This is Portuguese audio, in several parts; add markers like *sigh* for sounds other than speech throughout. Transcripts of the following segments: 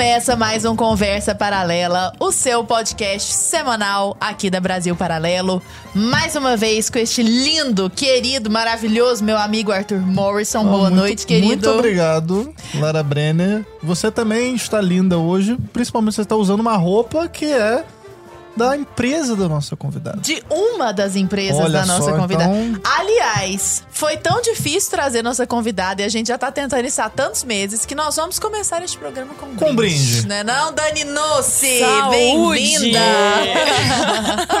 Começa mais um Conversa Paralela, o seu podcast semanal aqui da Brasil Paralelo. Mais uma vez com este lindo, querido, maravilhoso meu amigo Arthur Morrison. Oh, Boa muito, noite, querido. Muito obrigado, Lara Brenner. Você também está linda hoje, principalmente você está usando uma roupa que é da empresa da nossa convidada. De uma das empresas Olha da nossa só, convidada. então- Aliás, foi tão difícil trazer nossa convidada e a gente já tá tentando isso há tantos meses que nós vamos começar este programa com um Com brinde. Né não, Dani Nossi? Bem-vinda!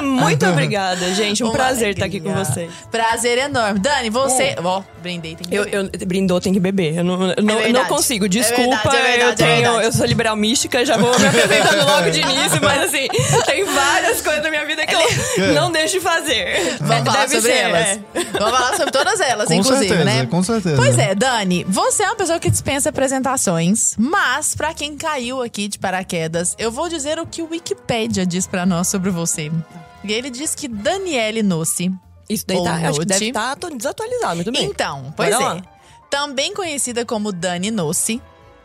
*laughs* Muito obrigada, gente. Um Uma prazer estar aqui alegria. com vocês. Prazer enorme. Dani, você... Ó, brindei, tem que Eu, beber. eu brindou, tem que beber. Eu não, eu não, verdade. não consigo. Desculpa, verdade, é verdade, eu é tenho. eu sou liberal mística, já vou me apresentando logo de início, mas assim, *laughs* tem várias coisas na minha vida que eu não deixo de fazer. Vamos falar Deve sobre ser, elas. é. Vamos falar sobre todas elas, Com inclusive, certeza, né? com certeza. Pois é, Dani, você é uma pessoa que dispensa apresentações, mas pra quem caiu aqui de paraquedas, eu vou dizer o que o Wikipedia diz pra nós sobre você. E ele diz que Daniele Nossi, Isso daí tá, acho que note. deve estar desatualizado, muito bem. então, pois é, também conhecida como Dani Nossi,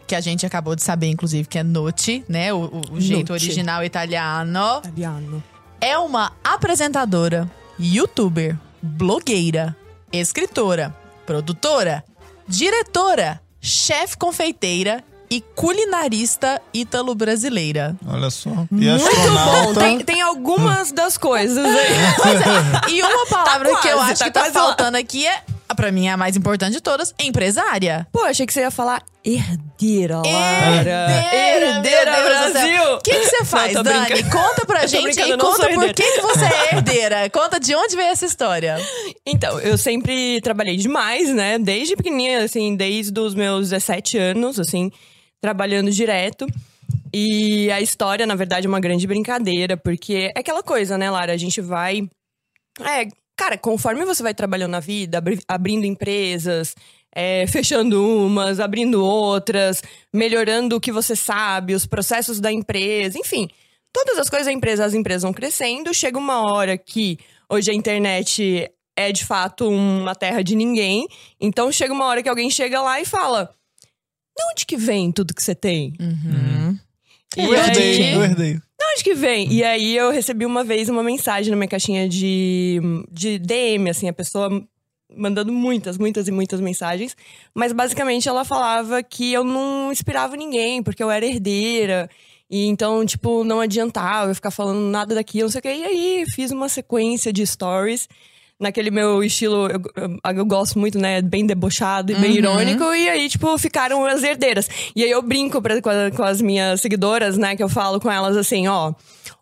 que a gente acabou de saber, inclusive, que é Notti, né? O, o- o jeito original italiano. Italiano. é uma apresentadora, youtuber, blogueira, escritora, produtora, diretora, chefe confeiteira e culinarista ítalo-brasileira. Olha só. E Muito bom. Tem, tem algumas das coisas aí. *laughs* E uma palavra Tá que eu quase, acho tá que tá quase lá. faltando aqui é, pra mim, é a mais importante de todas, empresária. Pô, achei que você ia falar herdeira, Lara. Herdeira, Herdeira. Brasil. O que que você faz, Não, Dani? brincando. Conta pra *laughs* gente e conta por que, que você é *laughs* herdeira. Conta de onde veio essa história. Então, eu sempre trabalhei demais, né? Desde pequenininha, assim, desde os meus 17 anos, assim, trabalhando direto. E a história, na verdade, é uma grande brincadeira, porque é aquela coisa, né, Lara? A gente vai. É, cara, conforme você vai trabalhando na vida, abri- abrindo empresas, é, fechando umas, abrindo outras, melhorando o que você sabe, os processos da empresa, enfim. Todas as coisas da empresa, as empresas vão crescendo. Chega uma hora que hoje a internet é de fato uma terra de ninguém. Então chega uma hora que alguém chega lá e fala: De onde que vem tudo que você tem? E Eu herdei, aí- eu herdei. De onde que vem? E aí eu recebi uma vez uma mensagem na minha caixinha de, de DM, assim, a pessoa mandando muitas, muitas e muitas mensagens. Mas basicamente ela falava que eu não inspirava ninguém, porque eu era herdeira. E então, tipo, não adiantava eu ficar falando nada daquilo, não sei o quê. E aí fiz uma sequência de stories. Naquele meu estilo, eu, eu- eu gosto muito, né? Bem debochado e bem irônico. E aí, tipo, ficaram as herdeiras. E aí eu brinco pra, com, a- com as minhas seguidoras, né? Que eu falo com elas assim, ó.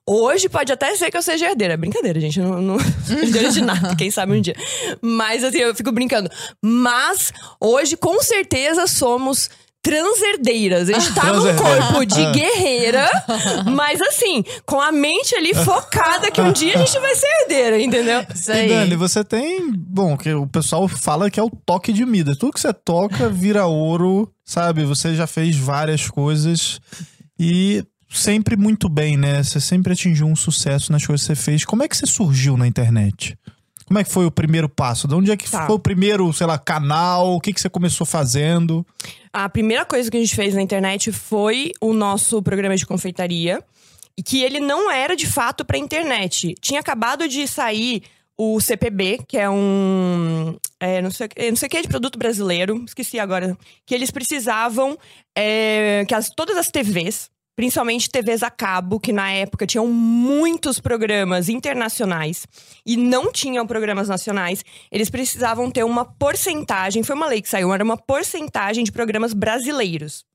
Hoje pode até ser que eu seja herdeira. Brincadeira, gente. Não, não herdeira de nada, quem sabe um dia. Mas assim, eu fico brincando. Mas hoje, com certeza, somos transherdeiras. A gente tá num corpo de Ah. guerreira, *laughs* mas assim, com a mente ali focada que um dia a gente vai ser herdeira, entendeu? Isso E aí. Dani, você tem. Bom, que o pessoal fala que é o toque de Midas. Tudo que você toca vira ouro, sabe? Você já fez várias coisas e sempre muito bem, né? Você sempre atingiu um sucesso nas coisas que você fez. Como é que você surgiu na internet? Como é que foi o primeiro passo? De onde é que Tá. foi o primeiro, sei lá, canal? O que, que você começou fazendo? A primeira coisa que a gente fez na internet foi o nosso programa de confeitaria. E que ele não era de fato pra internet. Tinha acabado de sair o CPB, que é um. é, não, sei, não sei o que é de produto brasileiro, esqueci agora. Que eles precisavam é, que as- todas as TVs, principalmente TVs a cabo, que na época tinham muitos programas internacionais e não tinham programas nacionais, eles precisavam ter uma porcentagem, foi uma lei que saiu, era uma porcentagem de programas brasileiros.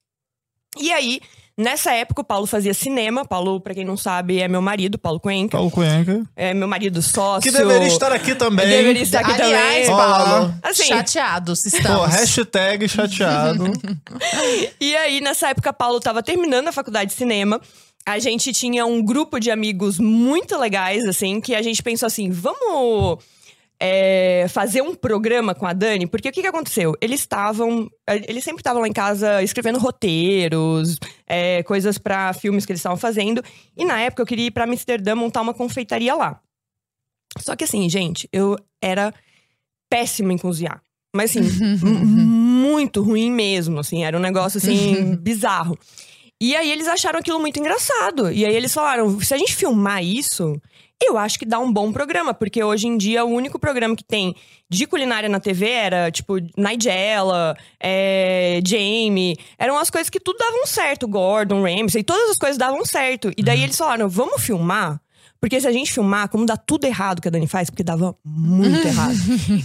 E aí, nessa época, o Paulo fazia cinema. Paulo, pra quem não sabe, é meu marido, Paulo Cuenca. Paulo Cuenca. É meu marido sócio. Que deveria estar aqui também. Deveria estar aqui Aliás, também. Paulo, Assim. chateados Pô, estamos. hashtag chateado. *laughs* E aí, nessa época, Paulo tava terminando a faculdade de cinema. A gente tinha um grupo de amigos muito legais, assim, que a gente pensou assim: vamos é, fazer um programa com a Dani? Porque o que, que aconteceu? Eles estavam. Eles sempre estavam lá em casa escrevendo roteiros, é, coisas pra filmes que eles estavam fazendo. E na época eu queria ir pra Amsterdã montar uma confeitaria lá. Só que assim, gente, eu era péssima em cozinhar. Mas assim, *laughs* muito ruim mesmo, assim, era um negócio assim *laughs* bizarro. E aí eles acharam aquilo muito engraçado. E aí eles falaram: se a gente filmar isso, eu acho que dá um bom programa, porque hoje em dia o único programa que tem de culinária na TV era, tipo, Nigella, é, Jamie. Eram as coisas que tudo davam certo. Gordon, Ramsay, todas as coisas davam certo. E daí eles falaram: vamos filmar? Porque se a gente filmar, como dá tudo errado que a Dani faz, porque dava muito *laughs* errado.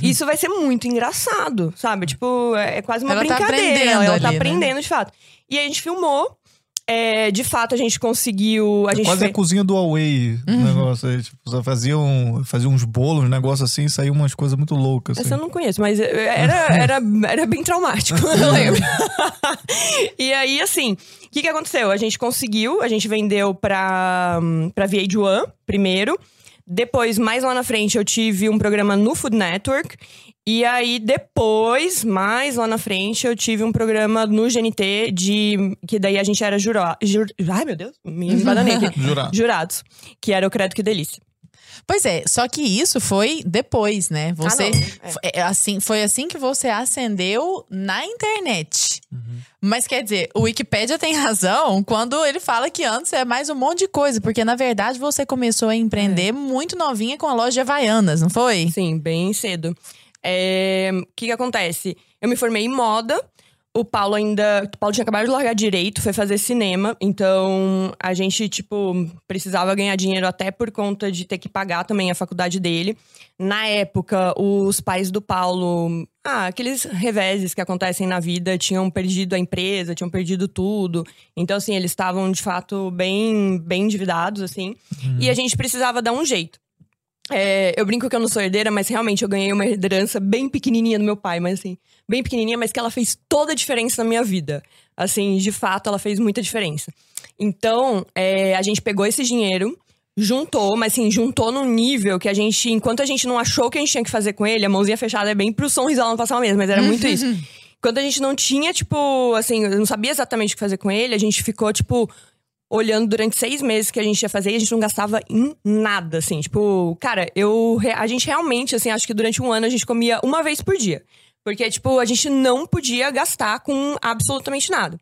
Isso vai ser muito engraçado, sabe? Tipo, é quase uma Ela tá brincadeira. aprendendo ela ali, tá né? aprendendo de fato. E a gente filmou. É, de fato, a gente conseguiu. A gente Quase fez- a cozinha do Huawei, Uhum. negócio aí. Tipo, fazia, um, fazia uns bolos, um negócio assim, e saía umas coisas muito loucas. Assim. Essa eu não conheço, mas era, era, era bem traumático, *laughs* eu lembro. *laughs* e aí, assim, o que, que aconteceu? A gente conseguiu, a gente vendeu pra, pra VH1 primeiro. Depois, mais lá na frente, eu tive um programa no Food Network. E aí, depois, mais lá na frente, eu tive um programa no GNT de. Que daí a gente era jurado. Jur, ai, meu Deus, me *laughs* embananei aqui. Jurado. Jurados. Que era o Credo Que Delícia. Pois é, só que isso foi depois, né? Você. não, é. é assim, foi assim que você acendeu na internet. Mas quer dizer, o Wikipédia tem razão quando ele fala que antes é mais um monte de coisa, porque na verdade você começou a empreender muito novinha com a loja de Havaianas, não foi? Sim, bem cedo. É, O que que acontece? Eu me formei em moda. O Paulo ainda. O Paulo tinha acabado de largar direito, foi fazer cinema. Então, a gente, tipo, precisava ganhar dinheiro até por conta de ter que pagar também a faculdade dele. Na época, os pais do Paulo. Ah, aqueles reveses que acontecem na vida, tinham perdido a empresa, tinham perdido tudo. Então, assim, eles estavam, de fato, bem, bem endividados, assim. E a gente precisava dar um jeito. É, eu brinco que eu não sou herdeira, mas realmente eu ganhei uma herança bem pequenininha do meu pai, mas assim, bem pequenininha, mas que ela fez toda a diferença na minha vida. Assim, de fato, ela fez muita diferença. Então, é, a gente pegou esse dinheiro, juntou, mas assim, juntou num nível que a gente, enquanto a gente não achou o que a gente tinha que fazer com ele, a mãozinha fechada é bem pro som risada não passar mesmo, mas era muito isso. *laughs* Quando a gente não tinha, tipo, assim, não sabia exatamente o que fazer com ele, a gente ficou, tipo, olhando durante seis meses que a gente ia fazer e a gente não gastava em nada, assim. Tipo, cara, eu. A gente realmente, assim, acho que durante um ano a gente comia uma vez por dia. Porque, tipo, a gente não podia gastar com absolutamente nada.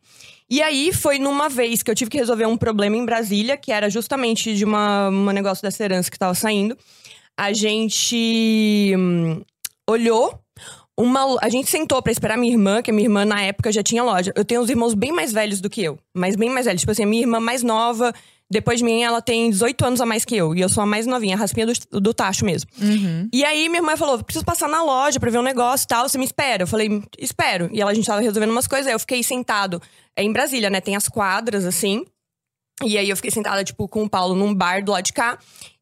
E aí foi numa vez que eu tive que resolver um problema em Brasília, que era justamente de uma, um negócio dessa herança que tava saindo. A gente hum, olhou uma, a gente sentou pra esperar minha irmã, que a minha irmã na época já tinha loja. Eu tenho uns irmãos bem mais velhos do que eu, mas bem mais velhos. Tipo assim, a minha irmã mais nova, depois de mim, ela tem 18 anos a mais que eu. E eu sou a mais novinha, a raspinha do, do tacho mesmo. E aí minha irmã falou: preciso passar na loja pra ver um negócio e tal. Você me espera? Eu falei, espero. E ela, a gente tava resolvendo umas coisas, aí eu fiquei sentado. É em Brasília, né? Tem as quadras, assim. E aí eu fiquei sentada, tipo, com o Paulo num bar do lado de cá.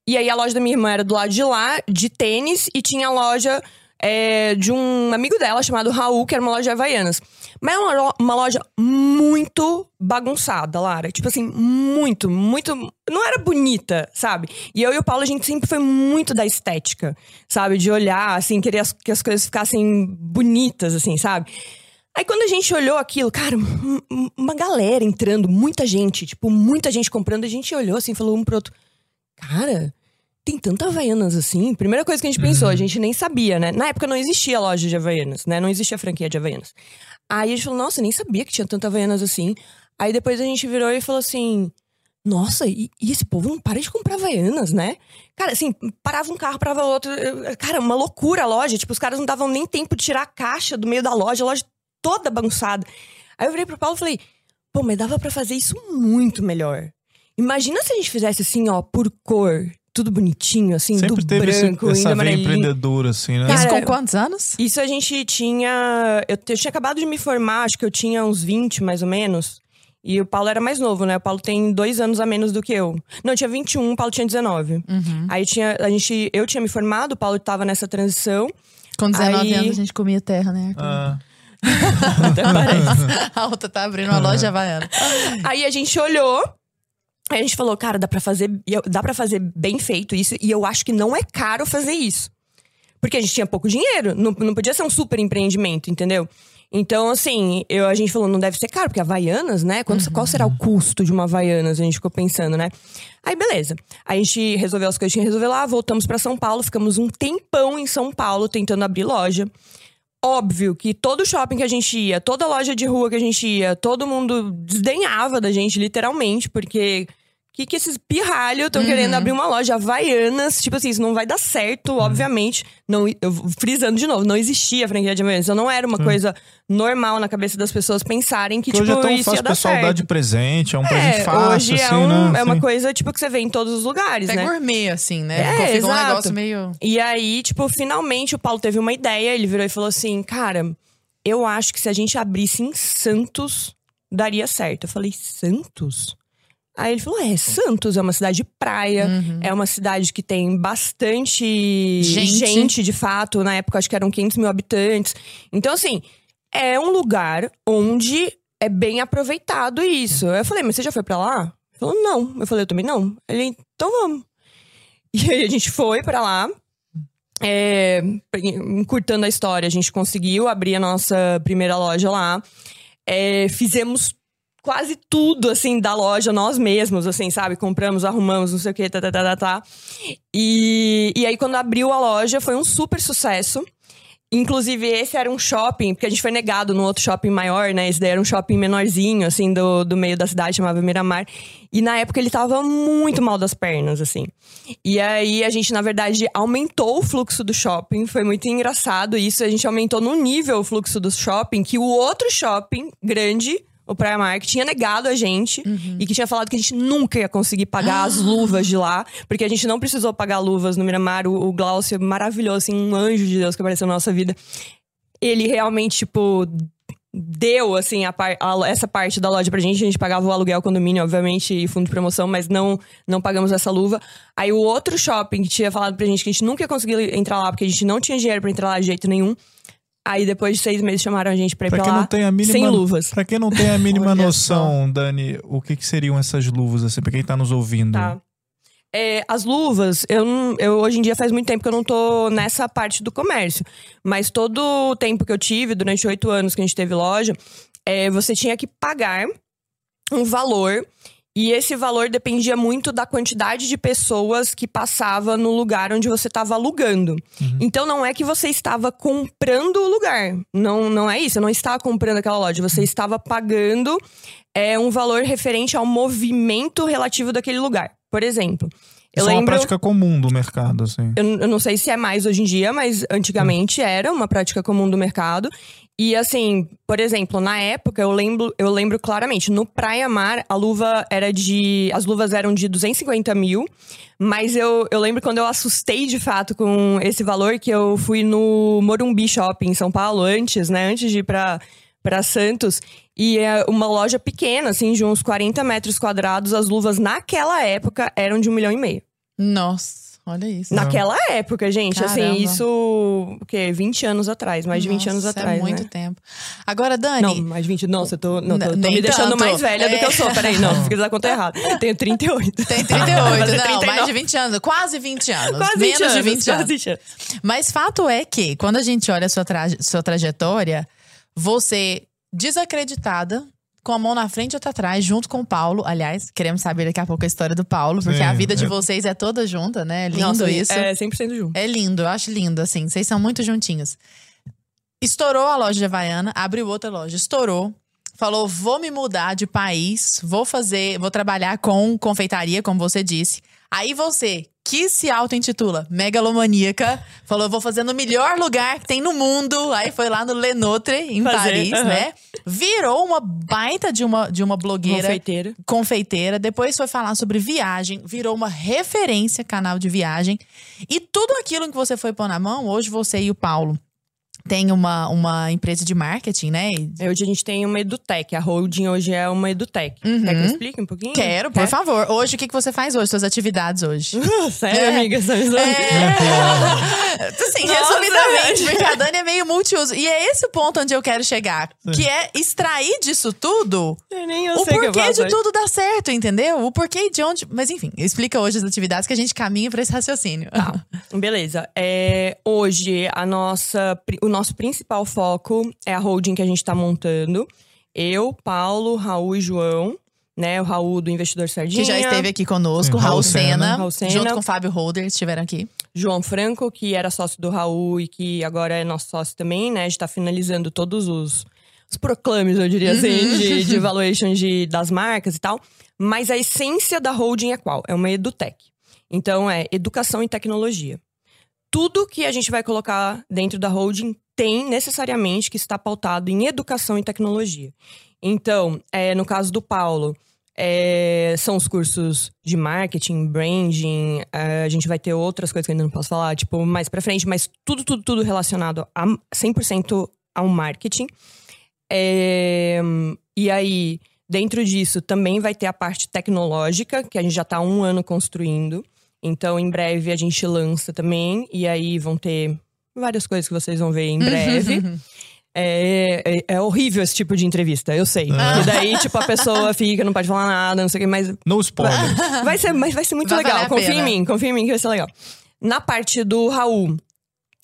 E aí a loja da minha irmã era do lado de lá, de tênis, e tinha a loja é, de um amigo dela chamado Raul, que era uma loja de Havaianas. Mas é uma, uma loja muito bagunçada, Lara. Tipo assim, muito, muito. Não era bonita, sabe? E eu e o Paulo, a gente sempre foi muito da estética, sabe? De olhar, assim, querer que as coisas ficassem bonitas, assim, sabe? Aí quando a gente olhou aquilo, cara, um- um- uma galera entrando, muita gente, tipo, muita gente comprando, a gente olhou assim, falou um pro outro, cara, tem tanta Havaianas assim? Primeira coisa que a gente pensou, a gente nem sabia, né? Na época não existia loja de Havaianas, né? Não existia franquia de Havaianas. Aí a gente falou, nossa, nem sabia que tinha tanta Havaianas assim. Aí depois a gente virou e falou assim, nossa, e, e esse povo não para de comprar Havaianas, né? Cara, assim, parava um carro, parava outro. Cara, uma loucura a loja. Tipo, os caras não davam nem tempo de tirar a caixa do meio da loja, a loja toda bagunçada. Aí eu virei pro Paulo e falei, pô, mas dava pra fazer isso muito melhor. Imagina se a gente fizesse assim, ó, por cor, tudo bonitinho, assim, Sempre do teve esse- branco, indo essa veia empreendedora, assim, né? Isso Cara, com quantos anos? Isso a gente tinha. Eu, eu tinha acabado de me formar, acho que eu tinha uns 20 mais ou menos. E o Paulo era mais novo, né? O Paulo tem dois anos a menos do que eu. Não, eu tinha 21, o Paulo tinha 19. Aí tinha, a gente, eu tinha me formado, o Paulo tava nessa transição. Com 19 Aí- anos a gente comia terra, né? Ah, *laughs* Até parece. *laughs* A outra tá abrindo uma loja havaiana. Aí a gente olhou. Aí a gente falou, cara, dá pra fazer, dá para fazer bem feito isso. E eu acho que não é caro fazer isso. Porque a gente tinha pouco dinheiro. Não, não podia ser um super empreendimento, entendeu? Então, assim, eu, a gente falou, não deve ser caro, porque Havaianas, né? Quanto, Qual será o custo de uma Havaianas? A gente ficou pensando, né? Aí, beleza. A gente resolveu as coisas que tinha que resolver lá, voltamos pra São Paulo, ficamos um tempão em São Paulo tentando abrir loja. óbvio que todo shopping que a gente ia, toda loja de rua que a gente ia, todo mundo desdenhava da gente, literalmente, porque que, que esses pirralhos estão querendo abrir uma loja Havaianas? Tipo assim, isso não vai dar certo, obviamente. Não, eu, frisando de novo, não existia franquia de Havaianas. Então não era uma coisa normal na cabeça das pessoas pensarem que, Porque tipo, hoje é tão isso fácil ia o dar pessoal certo. dar de presente, é um presente fácil, hoje é, assim, um- né? é uma coisa, tipo, que você vê em todos os lugares, É né? gourmet, assim, né? É, Ficou, ficou um exato. negócio meio. E aí, tipo, finalmente o Paulo teve uma ideia. Ele virou e falou assim: Cara, eu acho que se a gente abrisse em Santos, daria certo. Eu falei: Santos? Aí ele falou: É, Santos é uma cidade de praia, é uma cidade que tem bastante Gente. de fato. Na época, acho que eram 500 mil habitantes. Então, assim, é um lugar onde é bem aproveitado isso. Eu falei: Mas você já foi pra lá? Ele falou: Não. Eu falei: Eu também não. Ele, então vamos. *laughs* E aí a gente foi pra lá. É, encurtando a história, a gente conseguiu abrir a nossa primeira loja lá. É, fizemos quase tudo, assim, da loja nós mesmos, assim, sabe? Compramos, arrumamos, não sei o que, tá, tá, tá, tá, tá. E, e aí, quando abriu a loja, foi um super sucesso. Inclusive, esse era um shopping, porque a gente foi negado num outro shopping maior, né? Esse daí era um shopping menorzinho, assim, do, do meio da cidade, chamava Miramar. E na época ele tava muito mal das pernas, assim. E aí a gente, na verdade, aumentou o fluxo do shopping. Foi muito engraçado isso. A gente aumentou no nível o fluxo do shopping, que o outro shopping grande. O Primark tinha negado a gente e que tinha falado que a gente nunca ia conseguir pagar as luvas de lá, porque a gente não precisou pagar luvas no Miramar. O, o Glaucio, maravilhoso, assim, um anjo de Deus que apareceu na nossa vida. Ele realmente, tipo, deu, assim, a a- essa parte da loja pra gente. A gente pagava o aluguel, condomínio, obviamente, e fundo de promoção, mas não, não pagamos essa luva. Aí o outro shopping que tinha falado pra gente que a gente nunca ia conseguir entrar lá, porque a gente não tinha dinheiro pra entrar lá de jeito nenhum. Aí depois de seis meses chamaram a gente pra ir Pra pra, quem lá não tem a mínima, sem luvas. Pra quem não tem a mínima *laughs* noção, Dani, o que, que seriam essas luvas, assim, pra quem tá nos ouvindo? Tá. É, as luvas, eu, eu hoje em dia faz muito tempo que eu não tô nessa parte do comércio. Mas todo o tempo que eu tive, durante oito anos que a gente teve loja, é, você tinha que pagar um valor. E esse valor dependia muito da quantidade de pessoas que passava no lugar onde você estava alugando. Então não é que você estava comprando o lugar. Não, não é isso. Você não estava comprando aquela loja. Você estava pagando é, um valor referente ao movimento relativo daquele lugar. Por exemplo, eu Isso é uma lembro. prática comum do mercado, assim. Eu, eu não sei se é mais hoje em dia, mas antigamente era uma prática comum do mercado. E assim, por exemplo, na época eu lembro, eu lembro claramente, no Praia Mar a luva era de. As luvas eram de 250 mil. Mas eu, eu lembro quando eu assustei de fato com esse valor, que eu fui no Morumbi Shopping em São Paulo antes, né? Antes de ir pra, pra Santos. E é uma loja pequena, assim, de uns 40 metros quadrados. As luvas naquela época eram de um milhão e meio. Nossa, olha isso. Naquela época, gente, Caramba. assim, isso, o quê? 20 anos atrás, mais de 20 anos Nossa, atrás, É muito né? tempo. Agora, Dani. Não, mais de 20, nossa, eu tô, não, tô, tô me deixando tanto. mais velha do que eu É. sou, peraí, não, fiz a conta *laughs* errada. Tenho 38. Tem Vai 38, *laughs* fazer não, 39. mais de 20 anos. Quase 20 anos. Quase 20 menos de anos, 20 anos. quase 20 anos. Mas fato é que, quando a gente olha a sua, traje- sua trajetória, você desacreditada, com a mão na frente e outra atrás, junto com o Paulo. Aliás, queremos saber daqui a pouco a história do Paulo, porque Sim, a vida de é. vocês é toda junta, né? É lindo Nossa, isso. É 100% junto. É lindo, eu acho lindo, assim. Vocês são muito juntinhos. Estourou a loja de Havaiana, abriu outra loja, estourou. Falou, vou me mudar de país, vou fazer, vou trabalhar com confeitaria, como você disse. Aí você, que se auto-intitula megalomaníaca, falou, vou fazer no melhor lugar que tem no mundo. Aí foi lá no Lenotre, em Fazer, Paris, aham. né? Virou uma baita de uma, de uma blogueira Confeiteira. confeiteira, depois foi falar sobre viagem, virou uma referência canal de viagem. E tudo aquilo que você foi pôr na mão, hoje você e o Paulo têm uma, uma empresa de marketing, né? E- Hoje a gente tem uma edutech, a holding hoje é uma edutech. Uhum. Quer que eu explique um pouquinho? Quero, por Quer? favor. Hoje, o que, que você faz hoje? Suas atividades hoje? *laughs* Sério, É. amiga? Você? É. Assim, Nossa, resumidamente, porque a Dani é meio multiuso. E é esse o ponto onde eu quero chegar. Que é extrair disso tudo Nem eu o sei que eu porquê faço de hoje. tudo dar certo, entendeu? O porquê de onde. Mas enfim, explica hoje as atividades que a gente caminha pra esse raciocínio. Tá. *laughs* Beleza. É, hoje, a nossa, o nosso principal foco é a holding que a gente tá montando. Eu, Paulo, Raul e João. Né, o Raul do Investidor Sardinha. Que já esteve aqui conosco, Sim, Raul Raul Senna. Senna, Raul Senna. junto com o Fábio Holder, estiveram aqui. João Franco, que era sócio do Raul e que agora é nosso sócio também, né? A gente tá finalizando todos os, os proclames, eu diria assim, de, de valuation de, das marcas e tal. Mas a essência da holding é qual? É uma edutech. Então, é educação e tecnologia. Tudo que a gente vai colocar dentro da holding tem necessariamente que estar pautado em educação e tecnologia. Então, é, no caso do Paulo, é, são os cursos de marketing, branding, é, a gente vai ter outras coisas que eu ainda não posso falar, tipo, mais pra frente, mas tudo, tudo, tudo relacionado a 100% ao marketing. É, e aí, dentro disso, também vai ter a parte tecnológica, que a gente já está há um ano construindo. Então, em breve, a gente lança também. E aí vão ter várias coisas que vocês vão ver em breve. *laughs* É, é, é, horrível esse tipo de entrevista, eu sei. Ah. E daí, tipo, a pessoa fica, não pode falar nada, não sei o que, mas. No spoiler. *laughs* Vai ser, mas vai ser muito vai legal. Confia em mim, confia em mim que vai ser legal. Na parte do Raul,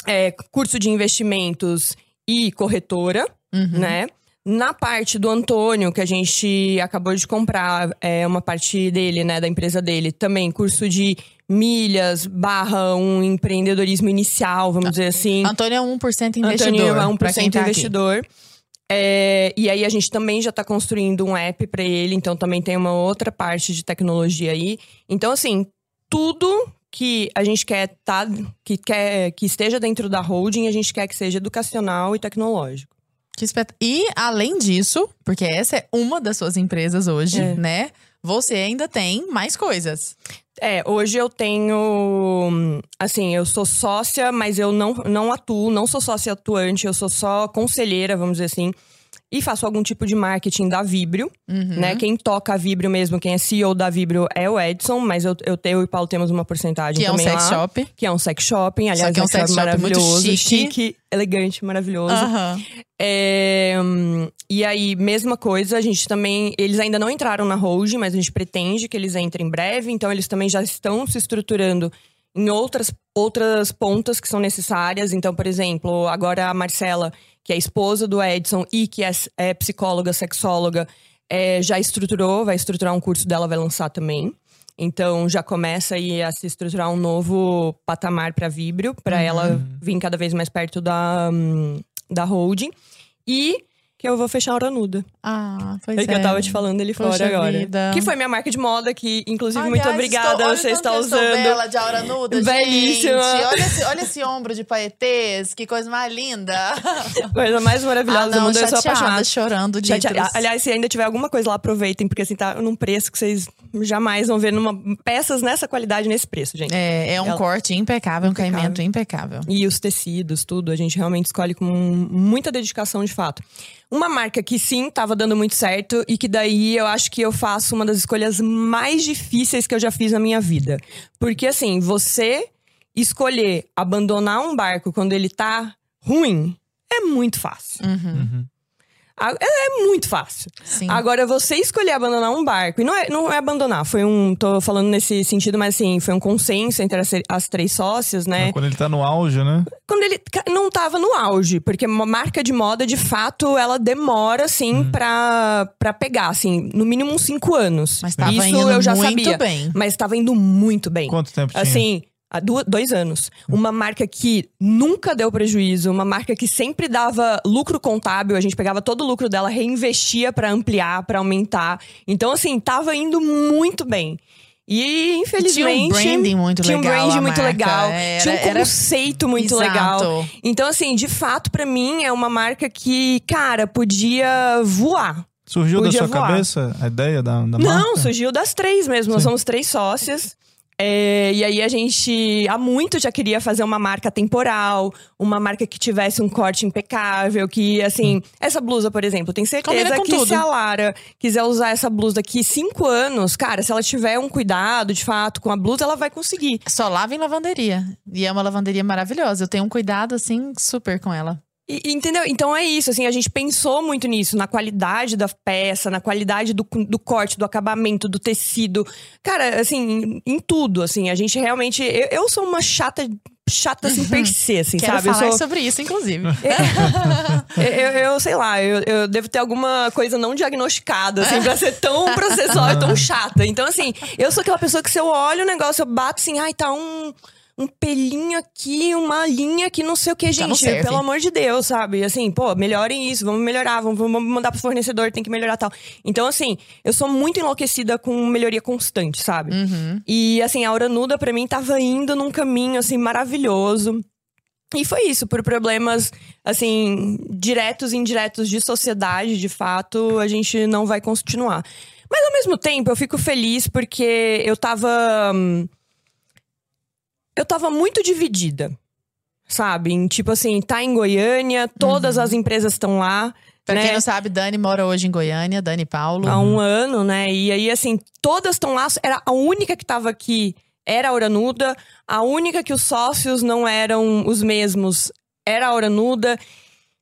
é, curso de investimentos e corretora, uhum. né? Na parte do Antônio, que a gente acabou de comprar, é uma parte dele, né, da empresa dele, também curso de milhas barra um empreendedorismo inicial, vamos dizer assim. Antônio é 1% investidor. Antônio é 1% tá investidor. É, e aí a gente também já está construindo um app para ele, então também tem uma outra parte de tecnologia aí. Então, assim, tudo que a gente quer tá, que quer que esteja dentro da holding, a gente quer que seja educacional e tecnológico. Espet... E além disso, porque essa é uma das suas empresas hoje, é. né? Você ainda tem mais coisas. É, hoje eu tenho. Assim, eu sou sócia, mas eu não, não atuo, não sou sócia atuante, eu sou só conselheira, vamos dizer assim e faço algum tipo de marketing da Vibrio, uhum. né? Quem toca a Vibrio mesmo, quem é CEO da Vibrio é o Edson, mas eu, eu, eu e o Paulo temos uma porcentagem que também é um sex lá, shop. Que é um sex shopping, aliás, que é um sex shop maravilhoso, chique. chique, elegante, maravilhoso. Uhum. É, e aí, mesma coisa, a gente também. Eles ainda não entraram na holding, mas a gente pretende que eles entrem em breve, então eles também já estão se estruturando em outras, outras pontas que são necessárias. Então, por exemplo, agora a Marcela que é esposa do Edson e que é, é psicóloga, sexóloga, é, já estruturou, vai estruturar um curso dela, vai lançar também. Então já começa aí a se estruturar um novo patamar para Vibrio, para uhum. ela vir cada vez mais perto da, um, da holding. E que eu vou fechar a hora nuda. Ah, pois é. que eu tava te falando ele Poxa fora agora. Vida. Que foi minha marca de moda, que inclusive Aliás, muito obrigada, estou, você está usando. bela de aura nuda, Belíssima. Gente. Olha esse, olha esse ombro de paetês, que coisa mais linda. Coisa mais maravilhosa ah, não, do mundo, eu sou apaixonada. chorando de Aliás, se ainda tiver alguma coisa lá, aproveitem, porque assim, tá num preço que vocês jamais vão ver numa peças nessa qualidade, nesse preço, gente. É, é um Ela... corte impecável, um impecável. caimento impecável. E os tecidos, tudo, a gente realmente escolhe com muita dedicação de fato. Uma marca que sim, tava dando muito certo e que daí eu acho que eu faço uma das escolhas mais difíceis que eu já fiz na minha vida. Porque assim, você escolher abandonar um barco quando ele tá ruim é muito fácil. Uhum. Uhum. É, é muito fácil. Sim. Agora, você escolher abandonar um barco, e não é, não é abandonar, foi um. tô falando nesse sentido, mas assim, foi um consenso entre as, as três sócias, né? quando ele tá no auge, né? Quando ele não tava no auge, porque uma marca de moda, de fato, ela demora, assim, hum. pra, pra pegar, assim, no mínimo uns cinco anos. Mas tava Isso indo eu já muito sabia. Bem. Mas tava indo muito bem. Quanto tempo tinha? Assim há dois anos. Uma marca que nunca deu prejuízo, uma marca que sempre dava lucro contábil, a gente pegava todo o lucro dela, reinvestia para ampliar, para aumentar. Então, assim, tava indo muito bem. E infelizmente. Tinha um branding muito tinha legal. Tinha um branding muito legal. Era, tinha um conceito era... muito Exato. legal. Então, assim, de fato, para mim, é uma marca que, cara, podia voar. Surgiu podia da sua voar. cabeça a ideia da, da marca? Não, surgiu das três mesmo. Sim. Nós somos três sócias. É, e aí a gente há muito já queria fazer uma marca temporal, uma marca que tivesse um corte impecável, que assim, essa blusa, por exemplo, tenho certeza que tudo. se a Lara quiser usar essa blusa daqui cinco anos, cara, se ela tiver um cuidado de fato com a blusa, ela vai conseguir. Só lava em lavanderia. E é uma lavanderia maravilhosa. Eu tenho um cuidado assim super com ela. E, entendeu? Então é isso, assim, a gente pensou muito nisso, na qualidade da peça, na qualidade do, do corte, do acabamento, do tecido. Cara, assim, em, tudo, assim, a gente realmente. Eu, eu sou uma chata chata assim, per se, assim, Quero sabe? falar eu sou... sobre isso, inclusive. *laughs* eu, eu, eu, sei lá, eu, eu devo ter alguma coisa não diagnosticada, assim, pra ser tão *laughs* processual e tão chata. Então, assim, eu sou aquela pessoa que se eu olho o negócio, eu bato assim, ai, tá um um pelinho aqui, uma linha aqui, não sei o que, não gente. Pelo amor de Deus, sabe? Assim, pô, melhorem isso, vamos melhorar, vamos, vamos mandar pro fornecedor, tem que melhorar tal. Então, assim, eu sou muito enlouquecida com melhoria constante, sabe? Uhum. E assim, a Hora Nuda pra mim tava indo num caminho assim maravilhoso. E foi isso, por problemas assim, diretos e indiretos de sociedade, de fato, a gente não vai continuar. Mas ao mesmo tempo, eu fico feliz porque eu tava hum, eu tava muito dividida. Sabe? Em, tipo assim, tá em Goiânia, todas as empresas estão lá. Pra né? quem não sabe, Dani mora hoje em Goiânia, Dani Paulo. há um ano, né? E aí, assim, todas estão lá. Era a única que tava aqui era a Hora Nuda. A única que os sócios não eram os mesmos era a Hora Nuda.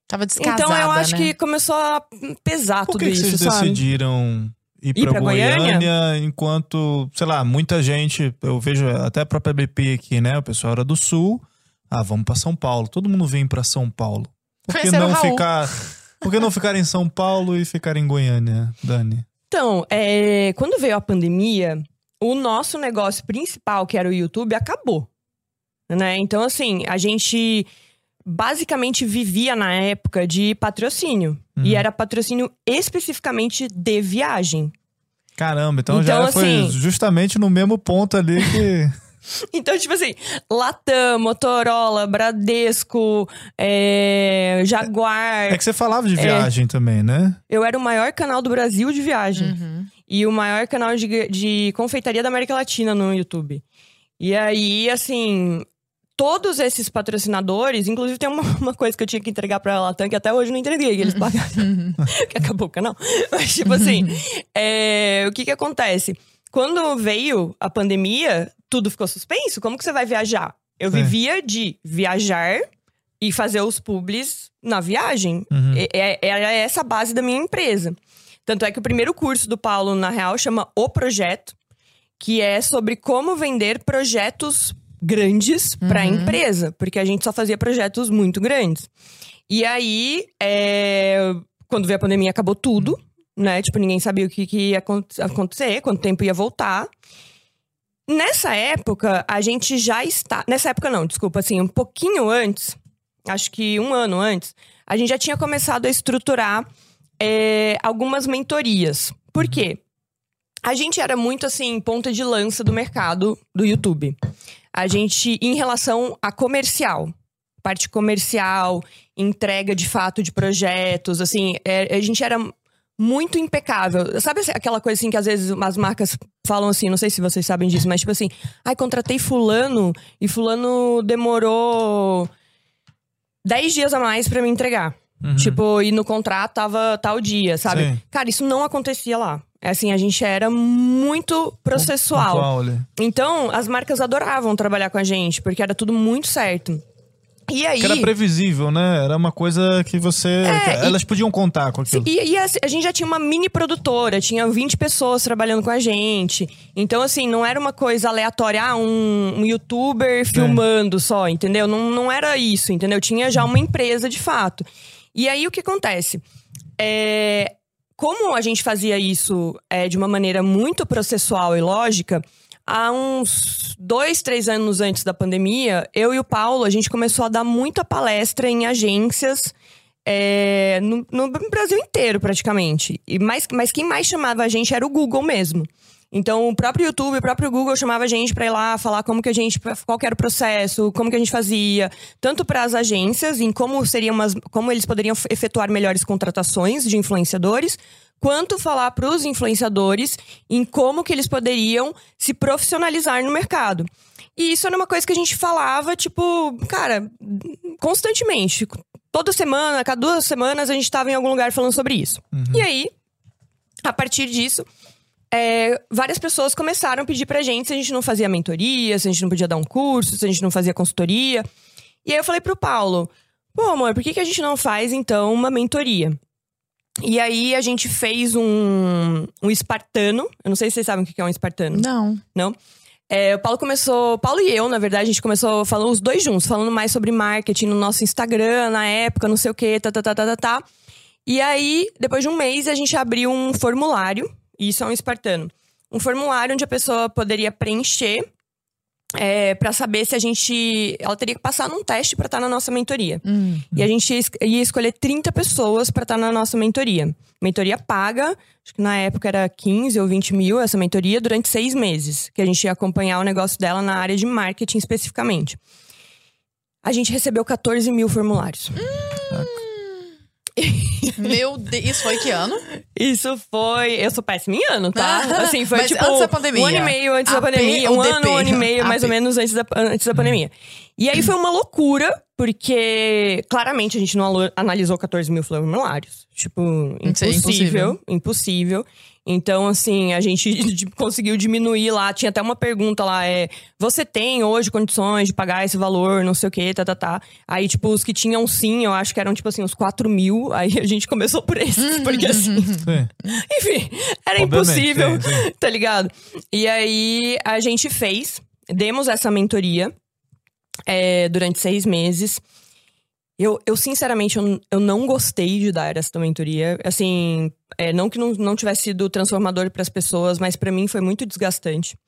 Tava descasada, então eu acho né? que começou a pesar Por tudo que, que isso, vocês sabe? decidiram ir pra Goiânia, Goiânia? enquanto, sei lá, muita gente, eu vejo até a própria BP aqui, né? O pessoal era do Sul. Ah, vamos pra São Paulo. Todo mundo vem pra São Paulo. Por que não ficar. Por que não ficar em São Paulo e ficar em Goiânia, Dani? Então, é, quando veio a pandemia, o nosso negócio principal, que era o YouTube, acabou. Né? Então, assim, a gente basicamente vivia na época de patrocínio. Uhum. E era patrocínio especificamente de viagem. Caramba, então, Então, já foi assim- justamente no mesmo ponto ali que. *laughs* Então, tipo assim, Latam, Motorola, Bradesco, é, Jaguar. É que você falava de viagem também, né? Eu era o maior canal do Brasil de viagem. Uhum. E o maior canal de, de confeitaria da América Latina no YouTube. E aí, assim, todos esses patrocinadores, inclusive tem uma, *laughs* uma coisa que eu tinha que entregar pra Latam, que até hoje eu não entreguei, que eles pagaram. *laughs* que acabou o canal. Mas, tipo assim, é, o que que acontece? Quando veio a pandemia, tudo ficou suspenso. Como que você vai viajar? Eu Sim. vivia de viajar e fazer os publis na viagem. Uhum. É- é- Era essa a base da minha empresa. Tanto é que o primeiro curso do Paulo, na real, chama O Projeto, que é sobre como vender projetos grandes para a empresa, porque a gente só fazia projetos muito grandes. E aí, é, quando veio a pandemia, acabou tudo, né? Tipo, ninguém sabia o que, que ia acon- acontecer, quanto tempo ia voltar. Nessa época, a gente já está. Nessa época, não, desculpa, assim, um pouquinho antes, acho que um ano antes, a gente já tinha começado a estruturar é, algumas mentorias. Por quê? A gente era muito assim, ponta de lança do mercado do YouTube. A gente, em relação a comercial, parte comercial, entrega de fato de projetos, assim, é, a gente era muito impecável. Sabe aquela coisa assim que às vezes as marcas falam assim, não sei se vocês sabem disso, mas tipo assim, ai, contratei fulano e fulano demorou 10 dias a mais pra me entregar. Uhum. Tipo, e no contrato tava tal dia, sabe? Sim. Cara, isso não acontecia lá. É Assim, a gente era muito processual. Pontual. Então, as marcas adoravam trabalhar com a gente, porque era tudo muito certo. E aí. Que era previsível, né? Era uma coisa que você. É, elas podiam contar com aquilo. E, e a, a gente já tinha uma mini produtora, tinha 20 pessoas trabalhando com a gente. Então, assim, não era uma coisa aleatória, ah, um, um youtuber filmando só, entendeu? Não, não era isso, entendeu? Tinha já uma empresa de fato. E aí o que acontece? É, como a gente fazia isso é, de uma maneira muito processual e lógica, há uns dois, três anos antes da pandemia, eu e o Paulo, a gente começou a dar muita palestra em agências é, no, no Brasil inteiro, praticamente. E mais, mas quem mais chamava a gente era o Google mesmo. Então, o próprio YouTube, o próprio Google chamava a gente para ir lá falar como que a gente, qual era o processo, como que a gente fazia, tanto para as agências, em como seriam umas, como eles poderiam efetuar melhores contratações de influenciadores, quanto falar para os influenciadores em como que eles poderiam se profissionalizar no mercado. E isso era uma coisa que a gente falava, tipo, cara, constantemente. Toda semana, cada duas semanas, a gente estava em algum lugar falando sobre isso. E aí, a partir disso, é, várias pessoas começaram a pedir pra gente se a gente não fazia mentoria, se a gente não podia dar um curso, se a gente não fazia consultoria. E aí eu falei pro Paulo, pô, amor, por que, que a gente não faz, então, uma mentoria? E aí a gente fez um, um espartano. Eu não sei se vocês sabem o que é um espartano. Não. Não? É, o Paulo começou. Paulo e eu, na verdade, a gente começou falando os dois juntos, falando mais sobre marketing no nosso Instagram, na época, não sei o quê, tá, tá, tá, tá, tá, tá. E aí, depois de um mês, a gente abriu um formulário. Isso é um espartano. Um formulário onde a pessoa poderia preencher é, para saber se a gente. Ela teria que passar num teste para estar na nossa mentoria. E a gente ia, es- ia escolher 30 pessoas para estar na nossa mentoria. Mentoria paga, acho que na época era 15 ou 20 mil essa mentoria, durante seis meses. Que a gente ia acompanhar o negócio dela na área de marketing especificamente. A gente recebeu 14 mil formulários. *laughs* *laughs* Meu Deus, isso foi que ano? Isso foi. Eu sou péssima em ano, tá? Assim, foi Mas tipo. antes da pandemia. Um ano e meio antes da AP pandemia. ou Um ano, um ano e meio, mais ou AP. menos, antes da, antes da pandemia. E aí foi uma loucura, porque claramente a gente não analisou 14 mil formulários. Tipo, é impossível. impossível. Impossível. Então, assim, a gente *laughs* conseguiu diminuir lá. Tinha até uma pergunta lá: é você tem hoje condições de pagar esse valor, não sei o quê, tá, tá, tá. Aí, tipo, os que tinham sim, eu acho que eram, tipo assim, uns 4 mil. Aí a gente começou por esses, *laughs* porque assim. Sim. Enfim, era Obviamente, impossível, sim, sim. tá ligado? E aí a gente fez, demos essa mentoria é, durante seis meses. Eu, eu sinceramente, eu, eu não gostei de dar essa mentoria. Assim, é, não que não, não tivesse sido transformador para as pessoas, mas para mim foi muito desgastante.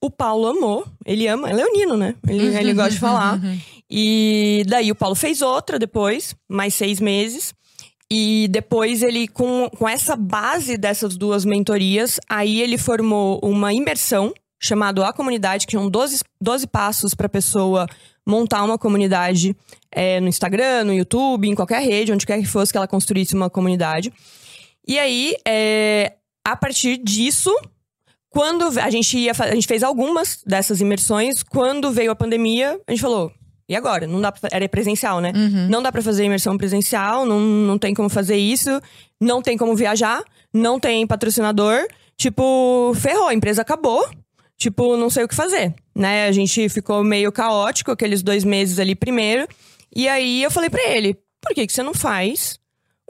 O Paulo amou, ele ama, é leonino, né? Ele, ele gosta de falar. E daí o Paulo fez outra depois, mais seis meses. E depois ele, com, com essa base dessas duas mentorias, aí ele formou uma imersão chamado A Comunidade, que são 12, 12 passos para pessoa montar uma comunidade é, no Instagram, no YouTube, em qualquer rede, onde quer que fosse que ela construísse uma comunidade. E aí, é, a partir disso, quando a gente ia, a gente fez algumas dessas imersões, quando veio a pandemia, a gente falou: e agora? Não dá pra, era presencial, né? Não dá pra fazer imersão presencial, não, não tem como fazer isso, não tem como viajar, não tem patrocinador. Tipo, ferrou, a empresa acabou. Tipo, não sei o que fazer, né? A gente ficou meio caótico aqueles dois meses ali primeiro. E aí eu falei pra ele: por que, que você não faz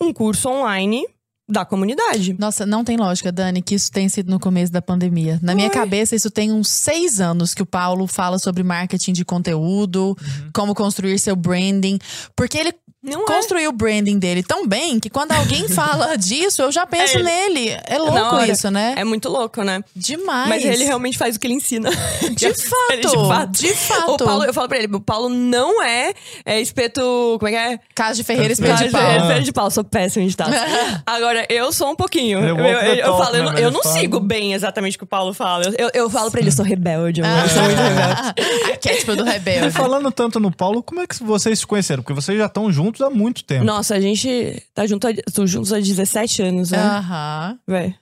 um curso online da comunidade? Nossa, não tem lógica, Dani, que isso tenha sido no começo da pandemia. Na minha cabeça, isso tem uns seis anos que o Paulo fala sobre marketing de conteúdo, como construir seu branding. Porque ele Não é. construiu o branding dele tão bem que quando alguém *laughs* fala disso, eu já penso É ele. nele. É louco hora. isso, né? É muito louco, né? Demais. Mas ele realmente faz o que ele ensina. De *laughs* fato, de fato. O Paulo, eu falo pra ele, o Paulo não é, é espeto. Como é que é? Casa de Ferreira Espelho de Mas, Pau. é, Espelho de pau, sou péssimo em ditado. *laughs* Agora, eu sou um pouquinho. Ele é Eu, eu, the eu talk, falo, eu, né, não- velho? eu não sigo bem exatamente o que o Paulo fala. Eu, eu, eu falo pra ele, eu sou rebelde. Eu sou muito rebelde. Arquétipo do E rebelde. falando tanto no Paulo, como é que vocês se conheceram? Porque vocês já estão juntos há muito tempo. Nossa, a gente tá junto, há- tô juntos há 17 anos, né? Aham. Véi.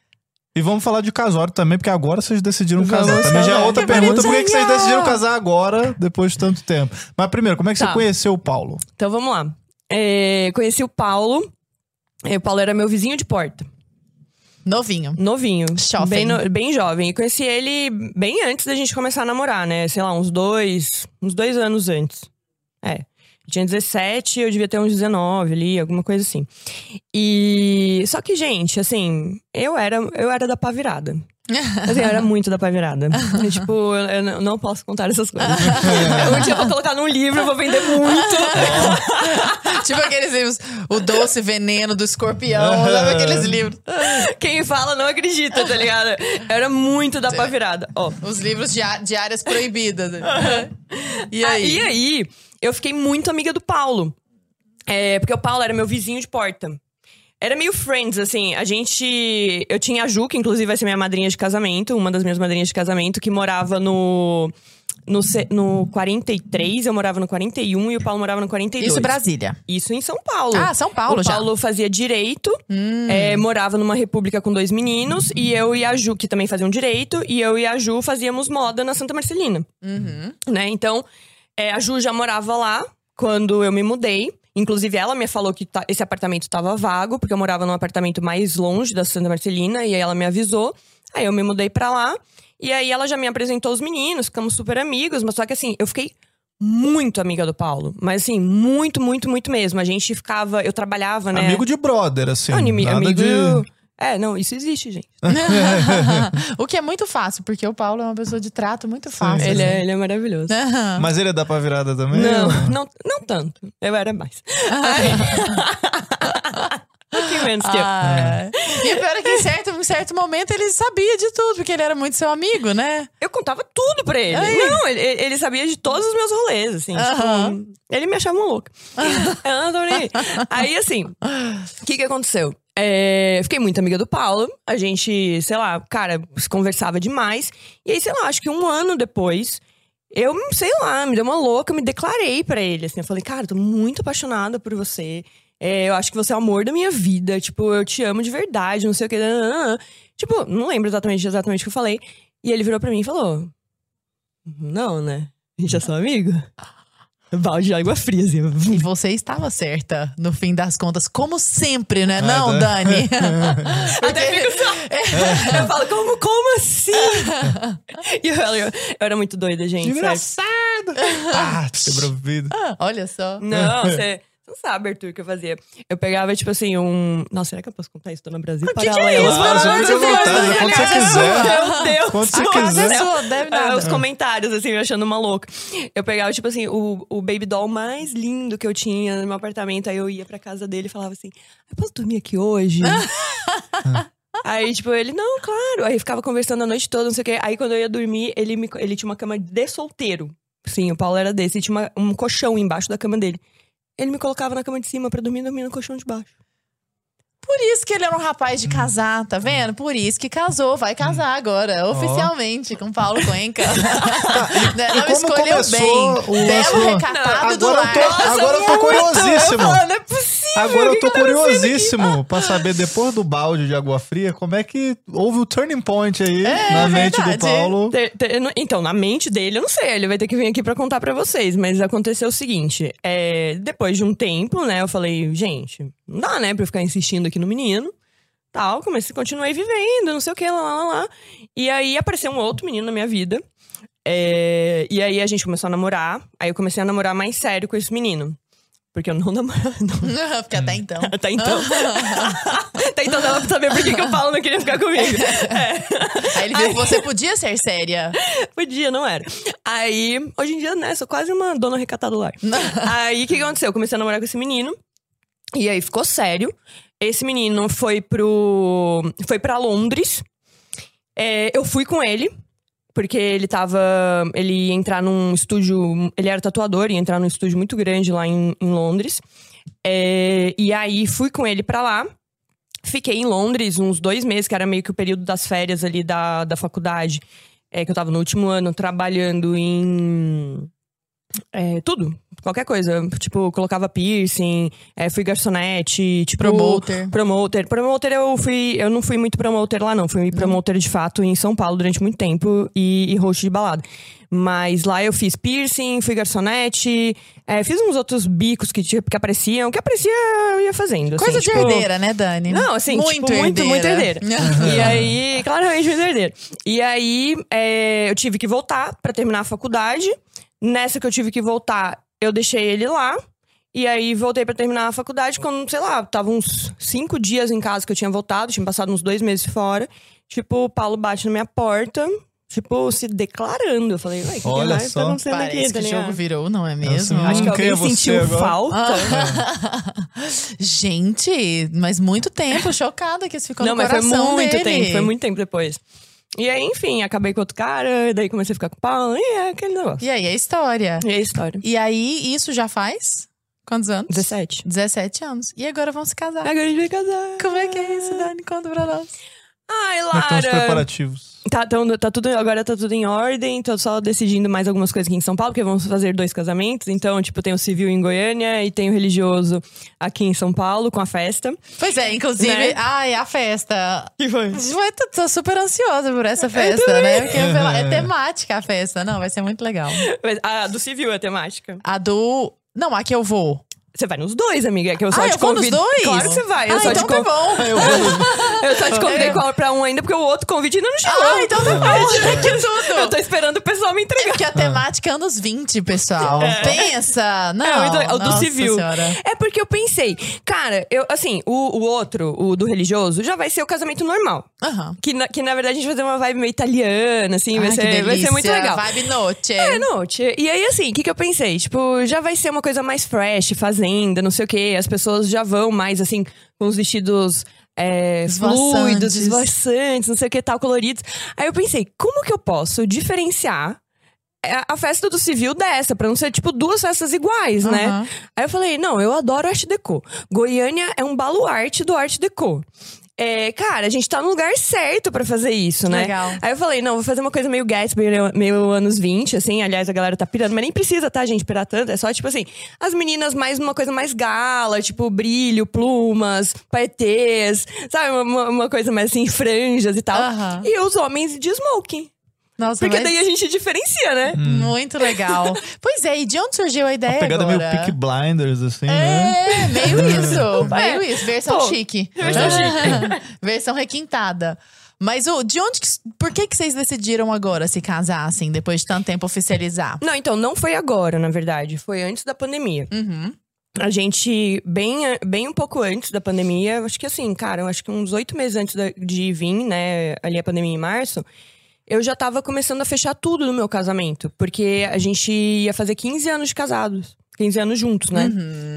E vamos falar de casório também, porque agora vocês decidiram casar. Também já é outra Que pergunta, por que que vocês decidiram casar agora, depois de tanto tempo? Mas primeiro, como é que Tá. você conheceu o Paulo? Então vamos lá. É, conheci o Paulo. É, O Paulo era meu vizinho de porta. Novinho. Novinho. Jovem. Bem, no- bem jovem. E conheci ele bem antes da gente começar a namorar, né? Sei lá, uns dois. Uns dois anos antes. Tinha 17, eu devia ter uns 19 ali, alguma coisa assim. E. Só que, gente, assim, eu era, eu era da pá virada. *laughs* Assim, eu era muito da pá virada. E, tipo, eu, não- posso contar essas coisas. *laughs* um dia eu vou colocar num livro, eu vou vender muito. *laughs* tipo aqueles livros, O Doce Veneno do Escorpião, sabe aqueles livros? Quem fala não acredita, tá ligado? Eu era muito da pá virada. Ó. Os livros de, de áreas proibidas. E Ah, aí? e aí, eu fiquei muito amiga do Paulo. É, porque o Paulo era meu vizinho de porta. Era meio friends, assim. A gente. Eu tinha a Ju, que inclusive vai ser minha madrinha de casamento, uma das minhas madrinhas de casamento, que morava no. No, no 43, eu morava no 41 e o Paulo morava no 42. Isso Brasília. Isso em São Paulo. Ah, São Paulo o já. Paulo fazia direito, é, morava numa república com dois meninos, e eu e a Ju, que também faziam direito, e eu e a Ju fazíamos moda na Santa Marcelina. Né? Então, é, a Ju já morava lá quando eu me mudei. Inclusive, ela me falou que tá- esse apartamento estava vago, porque eu morava num apartamento mais longe da Santa Marcelina, e aí ela me avisou. Aí eu me mudei pra lá. E aí ela já me apresentou os meninos, ficamos super amigos, mas só que assim, eu fiquei muito amiga do Paulo. Mas assim, muito, muito, muito mesmo. A gente ficava, eu trabalhava, né? Amigo de brother, assim. Não, nada amigo. de... É, não, isso existe, gente. *laughs* o que é muito fácil, porque o Paulo é uma pessoa de trato muito fácil. Ele assim. é, ele é maravilhoso. Mas ele é da virada também? Não, ou não, não tanto. Eu era mais. *laughs* um pouquinho *laughs* menos que eu. Ah, E o pior é que em certo, em certo momento ele sabia de tudo, porque ele era muito seu amigo, né? Eu contava tudo pra ele. Não, ele, ele sabia de todos os meus rolês, assim. Aham. Tipo, ele me achava uma louca. Eu aí. Aí, assim, o que que aconteceu? É, fiquei muito amiga do Paulo. A gente, sei lá, cara, se conversava demais. E aí, sei lá, acho que um ano depois, eu, sei lá, me deu uma louca, me declarei pra ele. Assim, eu falei, cara, tô muito apaixonada por você. É, eu acho que você é o amor da minha vida. Tipo, eu te amo de verdade, não sei o que. Tipo, não lembro exatamente, exatamente o que eu falei. E ele virou pra mim e falou: Não, né? A gente é só amigo. Balde de água fria, assim. E você estava certa, no fim das contas, como sempre, né? Ah, Não, tá. Dani. *laughs* Até fico só. *laughs* Eu falo, como, como assim? e eu, eu, eu era muito doida, gente. Engraçado! ah, quebrou o vidro. Olha só. Não, você não sabe, Arthur, o que eu fazia. Eu pegava, tipo assim, um. Nossa, será que eu posso contar isso? Tô no Brasil. que que é isso? Claro, Pelo amor vontade, quando você casa quiser. Meu Deus! Quando você quiser. sua, deve nada. os comentários, assim, me achando uma louca. Eu pegava, tipo assim, o, o baby doll mais lindo que eu tinha no meu apartamento. Aí eu ia pra casa dele e falava assim: Eu posso dormir aqui hoje? *laughs* Aí, tipo, ele, não, claro. Aí ficava conversando a noite toda, não sei o quê. Aí, quando eu ia dormir, ele, me, ele tinha uma cama de solteiro. Sim, o Paulo era desse. E tinha uma- um colchão embaixo da cama dele. Ele me colocava na cama de cima pra dormir, dormir no colchão de baixo. Por isso que ele era um rapaz de casar, tá vendo? Por isso que casou, vai casar agora, oficialmente, com Paulo Cuenca. *laughs* Não escolheu bem. o Belo, recatado do Agora eu tô- lar. agora eu tô curiosíssimo. Não é possível. Agora eu tô tá curiosíssimo pra saber, depois do balde de água fria, como é que houve o turning point aí na mente verdade. do Paulo. Então, na mente dele, eu não sei. Ele vai ter que vir aqui pra contar pra vocês. Mas aconteceu o seguinte: é, depois de um tempo, né? Eu falei, gente, não dá, né, pra eu ficar insistindo aqui no menino. Tal, comecei, continuei vivendo, não sei o que, lá, lá, lá. E aí apareceu um outro menino na minha vida. É, e aí a gente começou a namorar. Aí eu comecei a namorar mais sério com esse menino. Porque eu não *laughs* namorava. não. *laughs* Porque até então. *laughs* Até então. Até então dava pra saber por que, que o Paulo não queria ficar comigo. É. Aí ele viu que você podia ser séria. Podia, não era. Aí, hoje em dia, né, sou quase uma dona recatada do lar. aí, o que que aconteceu? Eu comecei a namorar com esse menino. E aí, ficou sério. Esse menino foi pro... Foi pra Londres. É, eu fui com ele. Porque ele tava... Ele ia entrar num estúdio... Ele era tatuador, ia entrar num estúdio muito grande lá em, em Londres. É, e aí, fui com ele pra lá. Fiquei em Londres uns dois meses, que era meio que o período das férias ali da, da faculdade. É, que eu tava no último ano trabalhando em. É, tudo, qualquer coisa. Tipo, colocava piercing, é, fui garçonete, tipo. Promoter. Promoter. Promoter eu fui. Eu não fui muito promoter lá, não. Fui promoter de fato em São Paulo durante muito tempo e, e host de balada. Mas lá eu fiz piercing, fui garçonete, é, fiz uns outros bicos que, tipo, que apareciam. que aparecia, eu ia fazendo. assim, Coisa de tipo- herdeira, né, Dani? não, assim, muito tipo, muito, muito herdeira. *laughs* e aí, claramente muito herdeira. E aí, é, eu tive que voltar pra terminar a faculdade. Nessa que eu tive que voltar, eu deixei ele lá. E aí, voltei pra terminar a faculdade quando, sei lá, tava uns cinco dias em casa que eu tinha voltado. Tinha passado uns dois meses fora. Tipo, o Paulo bate na minha porta. Tipo, se declarando. Eu falei, ué, o que, que Olha mais só. tá acontecendo Parece aqui? que tá o ligado? jogo virou, não é mesmo? Acho que é alguém sentiu agora? falta. Gente, mas muito tempo, chocada que isso ficou Não, no mas foi coração muito dele. tempo, foi muito tempo depois. E aí, enfim, acabei com outro cara, daí comecei a ficar com o Paulo, e é aquele negócio. E aí, a história. E aí a história. E aí, isso já faz? Quantos anos? 17. 17 anos. E agora vão se casar. Agora a gente vai casar. Como é que é isso, Dani? Conta pra nós. Ai, Como é que estão os Lara. preparativos? Tá, tão- tá tudo, agora tá tudo em ordem, tô só decidindo mais algumas coisas aqui em São Paulo, porque vamos fazer dois casamentos. Então, tipo, tem o civil em Goiânia e tem o religioso aqui em São Paulo, com a festa. Pois é, inclusive, Né? ai, a festa. Que foi? Tô, tô super ansiosa por essa festa, né? Porque é *laughs* temática a festa. Não, vai ser muito legal. A do civil é temática. A do. Não, a que eu vou. Você vai nos dois, amiga. É que eu só ah, te eu vou nos convido. dois? Claro que você vai. Eu ah, só então te tá con- bom. *laughs* Eu só te convidei qual- pra um ainda, porque o outro convite ainda não chegou. Ah, então tá bom. *laughs* que tudo. Eu tô esperando o pessoal me É entregar. porque a temática é anos 20, pessoal. Pensa. Não, É, muito legal. o do civil. Senhora. É porque eu pensei, cara, eu, assim, o, o outro, o do religioso, já vai ser o casamento normal. Aham. Que na, que na verdade a gente vai ter uma vibe meio italiana, assim, vai, Ai, ser, vai ser muito legal. Vibe noite. É, noite. E aí, assim, o que, que eu pensei? Tipo, já vai ser uma coisa mais fresh, fazenda, não sei o quê. As pessoas já vão mais, assim, com os vestidos é, Esvoaçantes. fluidos, esvoaçantes, não sei o que tal, coloridos. Aí eu pensei, como que eu posso diferenciar a- a festa do civil dessa, pra não ser, tipo, duas festas iguais, né? Aham. Aí eu falei, não, eu adoro Art Deco. Goiânia é um baluarte do Art Deco. É, cara, a gente tá no lugar certo pra fazer isso, né? Legal. Aí eu falei, não, vou fazer uma coisa meio Gatsby, meio, anos 20, assim. Aliás, a galera tá pirando, mas nem precisa, tá, gente, pirar tanto. É só, tipo assim, as meninas mais numa coisa mais gala, tipo brilho, plumas, paetês, sabe? Uma, uma coisa mais assim, *laughs* franjas e tal. Aham. E os homens de smoking. Nossa, Porque mas daí a gente diferencia, né? muito legal. *laughs* pois é, e de onde surgiu a ideia A pegada agora? meio Peak Blinders, assim, né? É, meio isso. meio isso. Versão Pô, chique. versão *laughs* versão requintada. Mas o, de onde que, por que, que vocês decidiram agora se casar, assim, depois de tanto tempo oficializar? Não, então, não foi agora, na verdade. Foi antes da pandemia. Uhum. A gente, bem, bem um pouco antes da pandemia, acho que assim, cara, eu acho que uns oito meses antes de vir, né, ali a pandemia em março, eu já tava começando a fechar tudo no meu casamento. Porque a gente ia fazer 15 anos de casados. 15 anos juntos, né?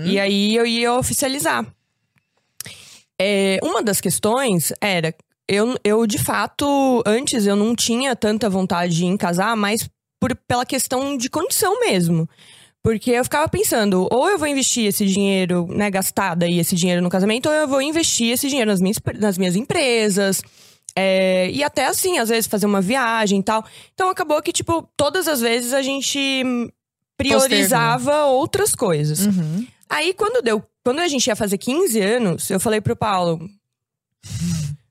E aí eu ia oficializar. É, uma das questões era, eu, eu de fato, antes eu não tinha tanta vontade em casar, mas por, pela questão de condição mesmo. Porque eu ficava pensando, ou eu vou investir esse dinheiro, né, gastar daí esse dinheiro no casamento, ou eu vou investir esse dinheiro nas minhas, nas minhas empresas. É, e até assim, às vezes fazer uma viagem e tal. Então acabou que, tipo, todas as vezes a gente priorizava outras coisas. Uhum. Aí quando deu, quando a gente ia fazer 15 anos, eu falei pro Paulo.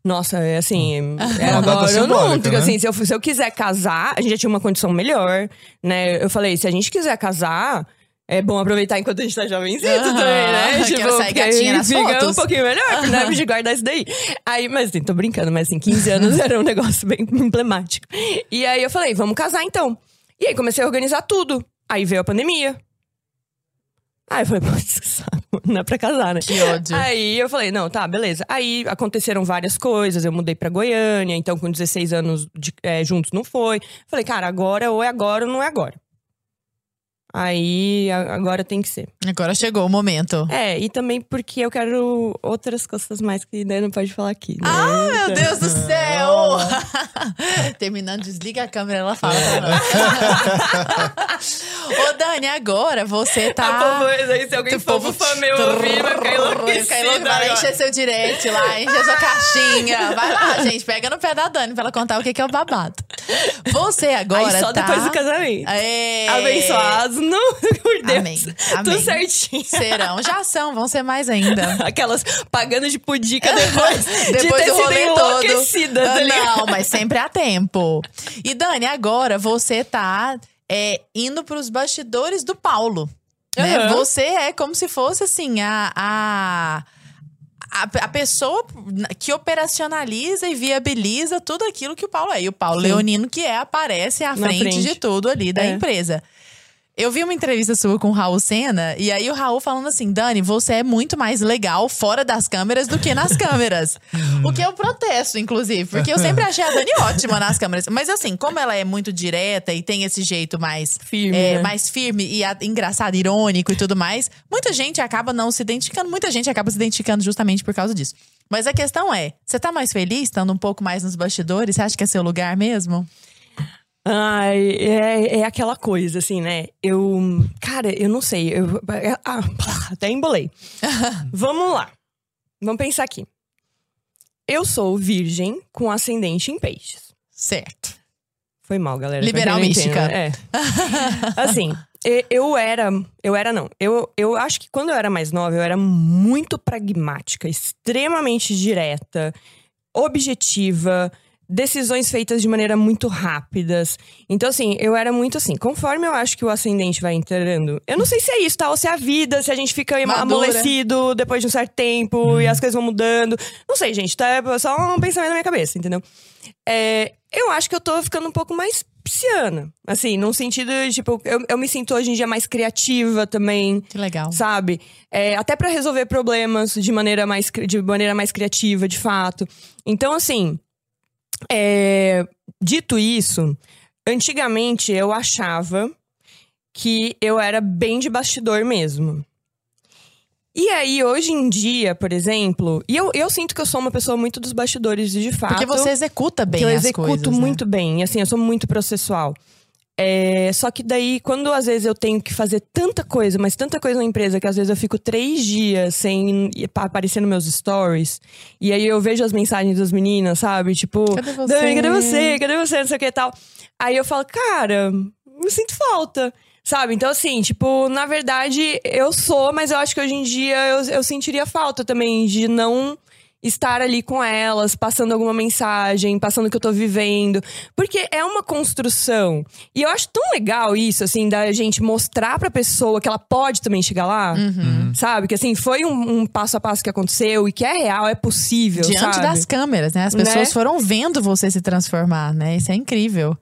Nossa, é assim, *laughs* é agora eu não, né? assim, se eu, se eu quiser casar, a gente já tinha uma condição melhor, né? Eu falei, se a gente quiser casar, é bom aproveitar enquanto a gente tá jovenzinho Aham, também, né? quero sair gatinha nas fica fotos. um pouquinho melhor, né? De guardar isso daí. Aí, mas assim, tô brincando, mas assim, 15 anos *laughs* era um negócio bem emblemático. E aí eu falei, vamos casar então. E aí comecei a organizar tudo. Aí veio a pandemia. Aí eu falei, putz, *laughs* saco, não é pra casar, né? Que ódio. Aí eu falei, não, tá, beleza. Aí aconteceram várias coisas, eu mudei pra Goiânia, então com 16 anos de- é, juntos não foi. Falei, cara, agora ou é agora ou não é agora. Aí agora tem que ser. Agora chegou o momento. É, e também porque eu quero outras coisas mais que daí não pode falar aqui. Né? Ah, meu Então- Deus do céu! *laughs* Terminando, desliga a câmera, ela fala. nós. *laughs* Ô, Dani, agora você tá. Ah, povo, aí, se alguém O for povo fã meu ouvir, vai. Fica enlouquecido, Vai encher seu direct lá, encher sua caixinha. Vai lá, gente, pega no pé da Dani pra ela contar o que que é o babado. Você agora Aí só tá... depois do casamento. É... Abençoados, não, *laughs* por Deus. Amém, Tudo amém. certinho. Serão, já são, vão ser mais ainda. *laughs* Aquelas pagando de pudica depois, *laughs* Depois de ter do rolê todo. Ah? Não, mas sempre há tempo. E Dani, agora você tá é, indo pros bastidores do Paulo. Né? Aham. Você é como se fosse assim, a. a a, pessoa que operacionaliza e viabiliza tudo aquilo que o Paulo é. E o Paulo Sim. Leonino, que é, aparece à frente, frente. de tudo ali da É. empresa. Eu vi uma entrevista sua com o Raul Senna, e aí o Raul falando assim: Dani, você é muito mais legal fora das câmeras do que nas *laughs* câmeras. o que eu protesto, inclusive, porque eu sempre achei a Dani *laughs* ótima nas câmeras. Mas assim, como ela é muito direta e tem esse jeito mais Firme, é, né? mais firme e a- engraçado, irônico e tudo mais, muita gente acaba não se identificando, muita gente acaba se identificando justamente por causa disso. Mas a questão é, você tá mais feliz estando um pouco mais nos bastidores? Você acha que é seu lugar mesmo? Ai, é, é aquela coisa, assim, né? Eu. Cara, eu não sei. Eu, ah, *laughs* até embolei. *laughs* Vamos lá. Vamos pensar aqui. Eu sou virgem com ascendente em peixes. Certo. Foi mal, galera. Liberal não entende, mística. né? É. *laughs* Assim, eu era. Eu era, não. Eu, eu acho que quando eu era mais nova, eu era muito pragmática, extremamente direta, objetiva. Decisões feitas de maneira muito rápidas. Então, assim, eu era muito assim. Conforme eu acho que o ascendente vai entrando. Eu não sei se é isso, tá? Ou se é a vida, se a gente fica Madura. amolecido depois de um certo tempo e as coisas vão mudando. Não sei, gente. Tá? É só um pensamento na minha cabeça, entendeu? É, eu acho que eu tô ficando um pouco mais pisciana. Assim, num sentido de, tipo, eu, eu me sinto hoje em dia mais criativa também, Que legal. sabe? É, até pra resolver problemas de maneira, mais, de maneira mais criativa, de fato. Então, assim, é, dito isso, antigamente eu achava que eu era bem de bastidor mesmo. E aí, hoje em dia, por exemplo, e eu, eu sinto que eu sou uma pessoa muito dos bastidores de fato. Porque você executa bem que eu as executo coisas, né? muito bem. Assim, eu sou muito processual. É, só que daí, quando às vezes eu tenho que fazer tanta coisa, mas tanta coisa na empresa, que às vezes eu fico três dias sem aparecer nos meus stories, e aí eu vejo as mensagens das meninas, sabe? Tipo, Cadê você? Dani, cadê você? Cadê você? Não sei o que e tal. Aí eu falo, cara, eu sinto falta. Sabe? Então, assim, tipo, na verdade, eu sou, mas eu acho que hoje em dia eu, eu sentiria falta também de não estar ali com elas, passando alguma mensagem, passando o que eu tô vivendo. Porque é uma construção. E eu acho tão legal isso, assim, da gente mostrar pra pessoa que ela pode também chegar lá. Uhum. Sabe? Que assim, foi um, um passo a passo que aconteceu e que é real, é possível. Diante sabe? das câmeras, né? As pessoas Né? foram vendo você se transformar, né? Isso é incrível.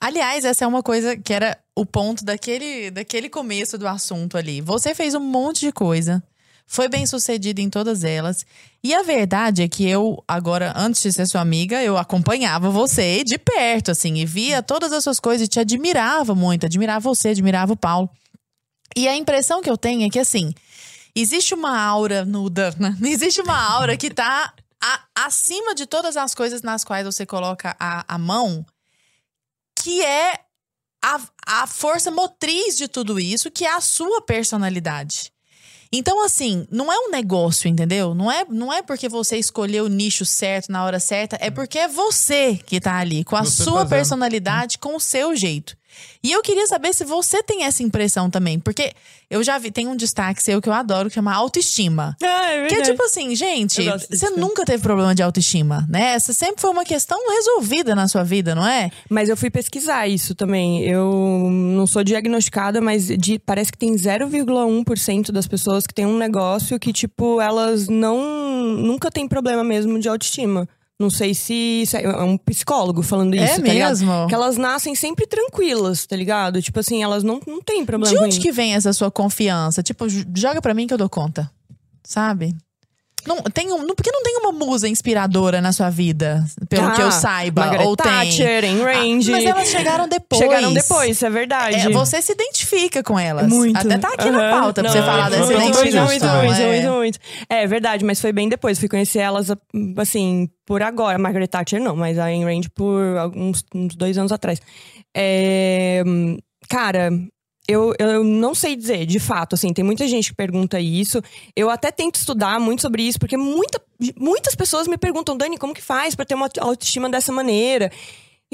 Aliás, essa é uma coisa que era o ponto daquele, daquele começo do assunto ali. Você fez um monte de coisa, foi bem sucedido em todas elas. E a verdade é que eu, agora, antes de ser sua amiga, eu acompanhava você de perto, assim, e via todas as suas coisas e te admirava muito. Admirava você, admirava o Paulo. E a impressão que eu tenho é que, assim, existe uma aura nuda, né? *laughs* Existe uma aura que tá a- acima de todas as coisas nas quais você coloca a, a mão, que é a, a força motriz de tudo isso, que é a sua personalidade. Então, assim, não é um negócio, entendeu? Não é, não é porque você escolheu o nicho certo na hora certa, é porque é você que tá ali, com a Você sua fazendo. personalidade, com o seu jeito. E eu queria saber se você tem essa impressão também, porque eu já vi, tem um destaque seu que eu adoro, que chama autoestima. Ah, é Que é verdade. tipo assim, gente, você nunca teve problema de autoestima, né? Essa sempre foi uma questão resolvida na sua vida, não é? Mas eu fui pesquisar isso também. Eu não sou diagnosticada, mas de- parece que tem 0,1% das pessoas que têm um negócio que, tipo, elas não. nunca têm problema mesmo de autoestima. Não sei se. é é um psicólogo falando isso, é tá ligado? mesmo? Que elas nascem sempre tranquilas, tá ligado? Tipo assim, elas não, não têm problema De onde que vem essa sua confiança? Tipo, joga pra mim que eu dou conta. Sabe? Não, tem um, não, porque não tem uma musa inspiradora na sua vida, pelo Ah, que eu saiba. Margaret ou tem. Thatcher, Ayn Rand. Ah, mas elas chegaram depois. Chegaram depois, isso é verdade. É, você se identifica com elas. Muito. Até tá aqui na pauta pra Não, você falar é, dessa identificação. muito, muito, é. muito, muito. É verdade, mas foi bem depois. Fui conhecer elas, assim, por agora. Margaret Thatcher não, mas a Ayn Rand por alguns uns dois anos atrás. É, cara, eu, eu não sei dizer, de fato, assim, tem muita gente que pergunta isso. Eu até tento estudar muito sobre isso, porque muita, muitas pessoas me perguntam, Dani, como que faz pra ter uma autoestima dessa maneira?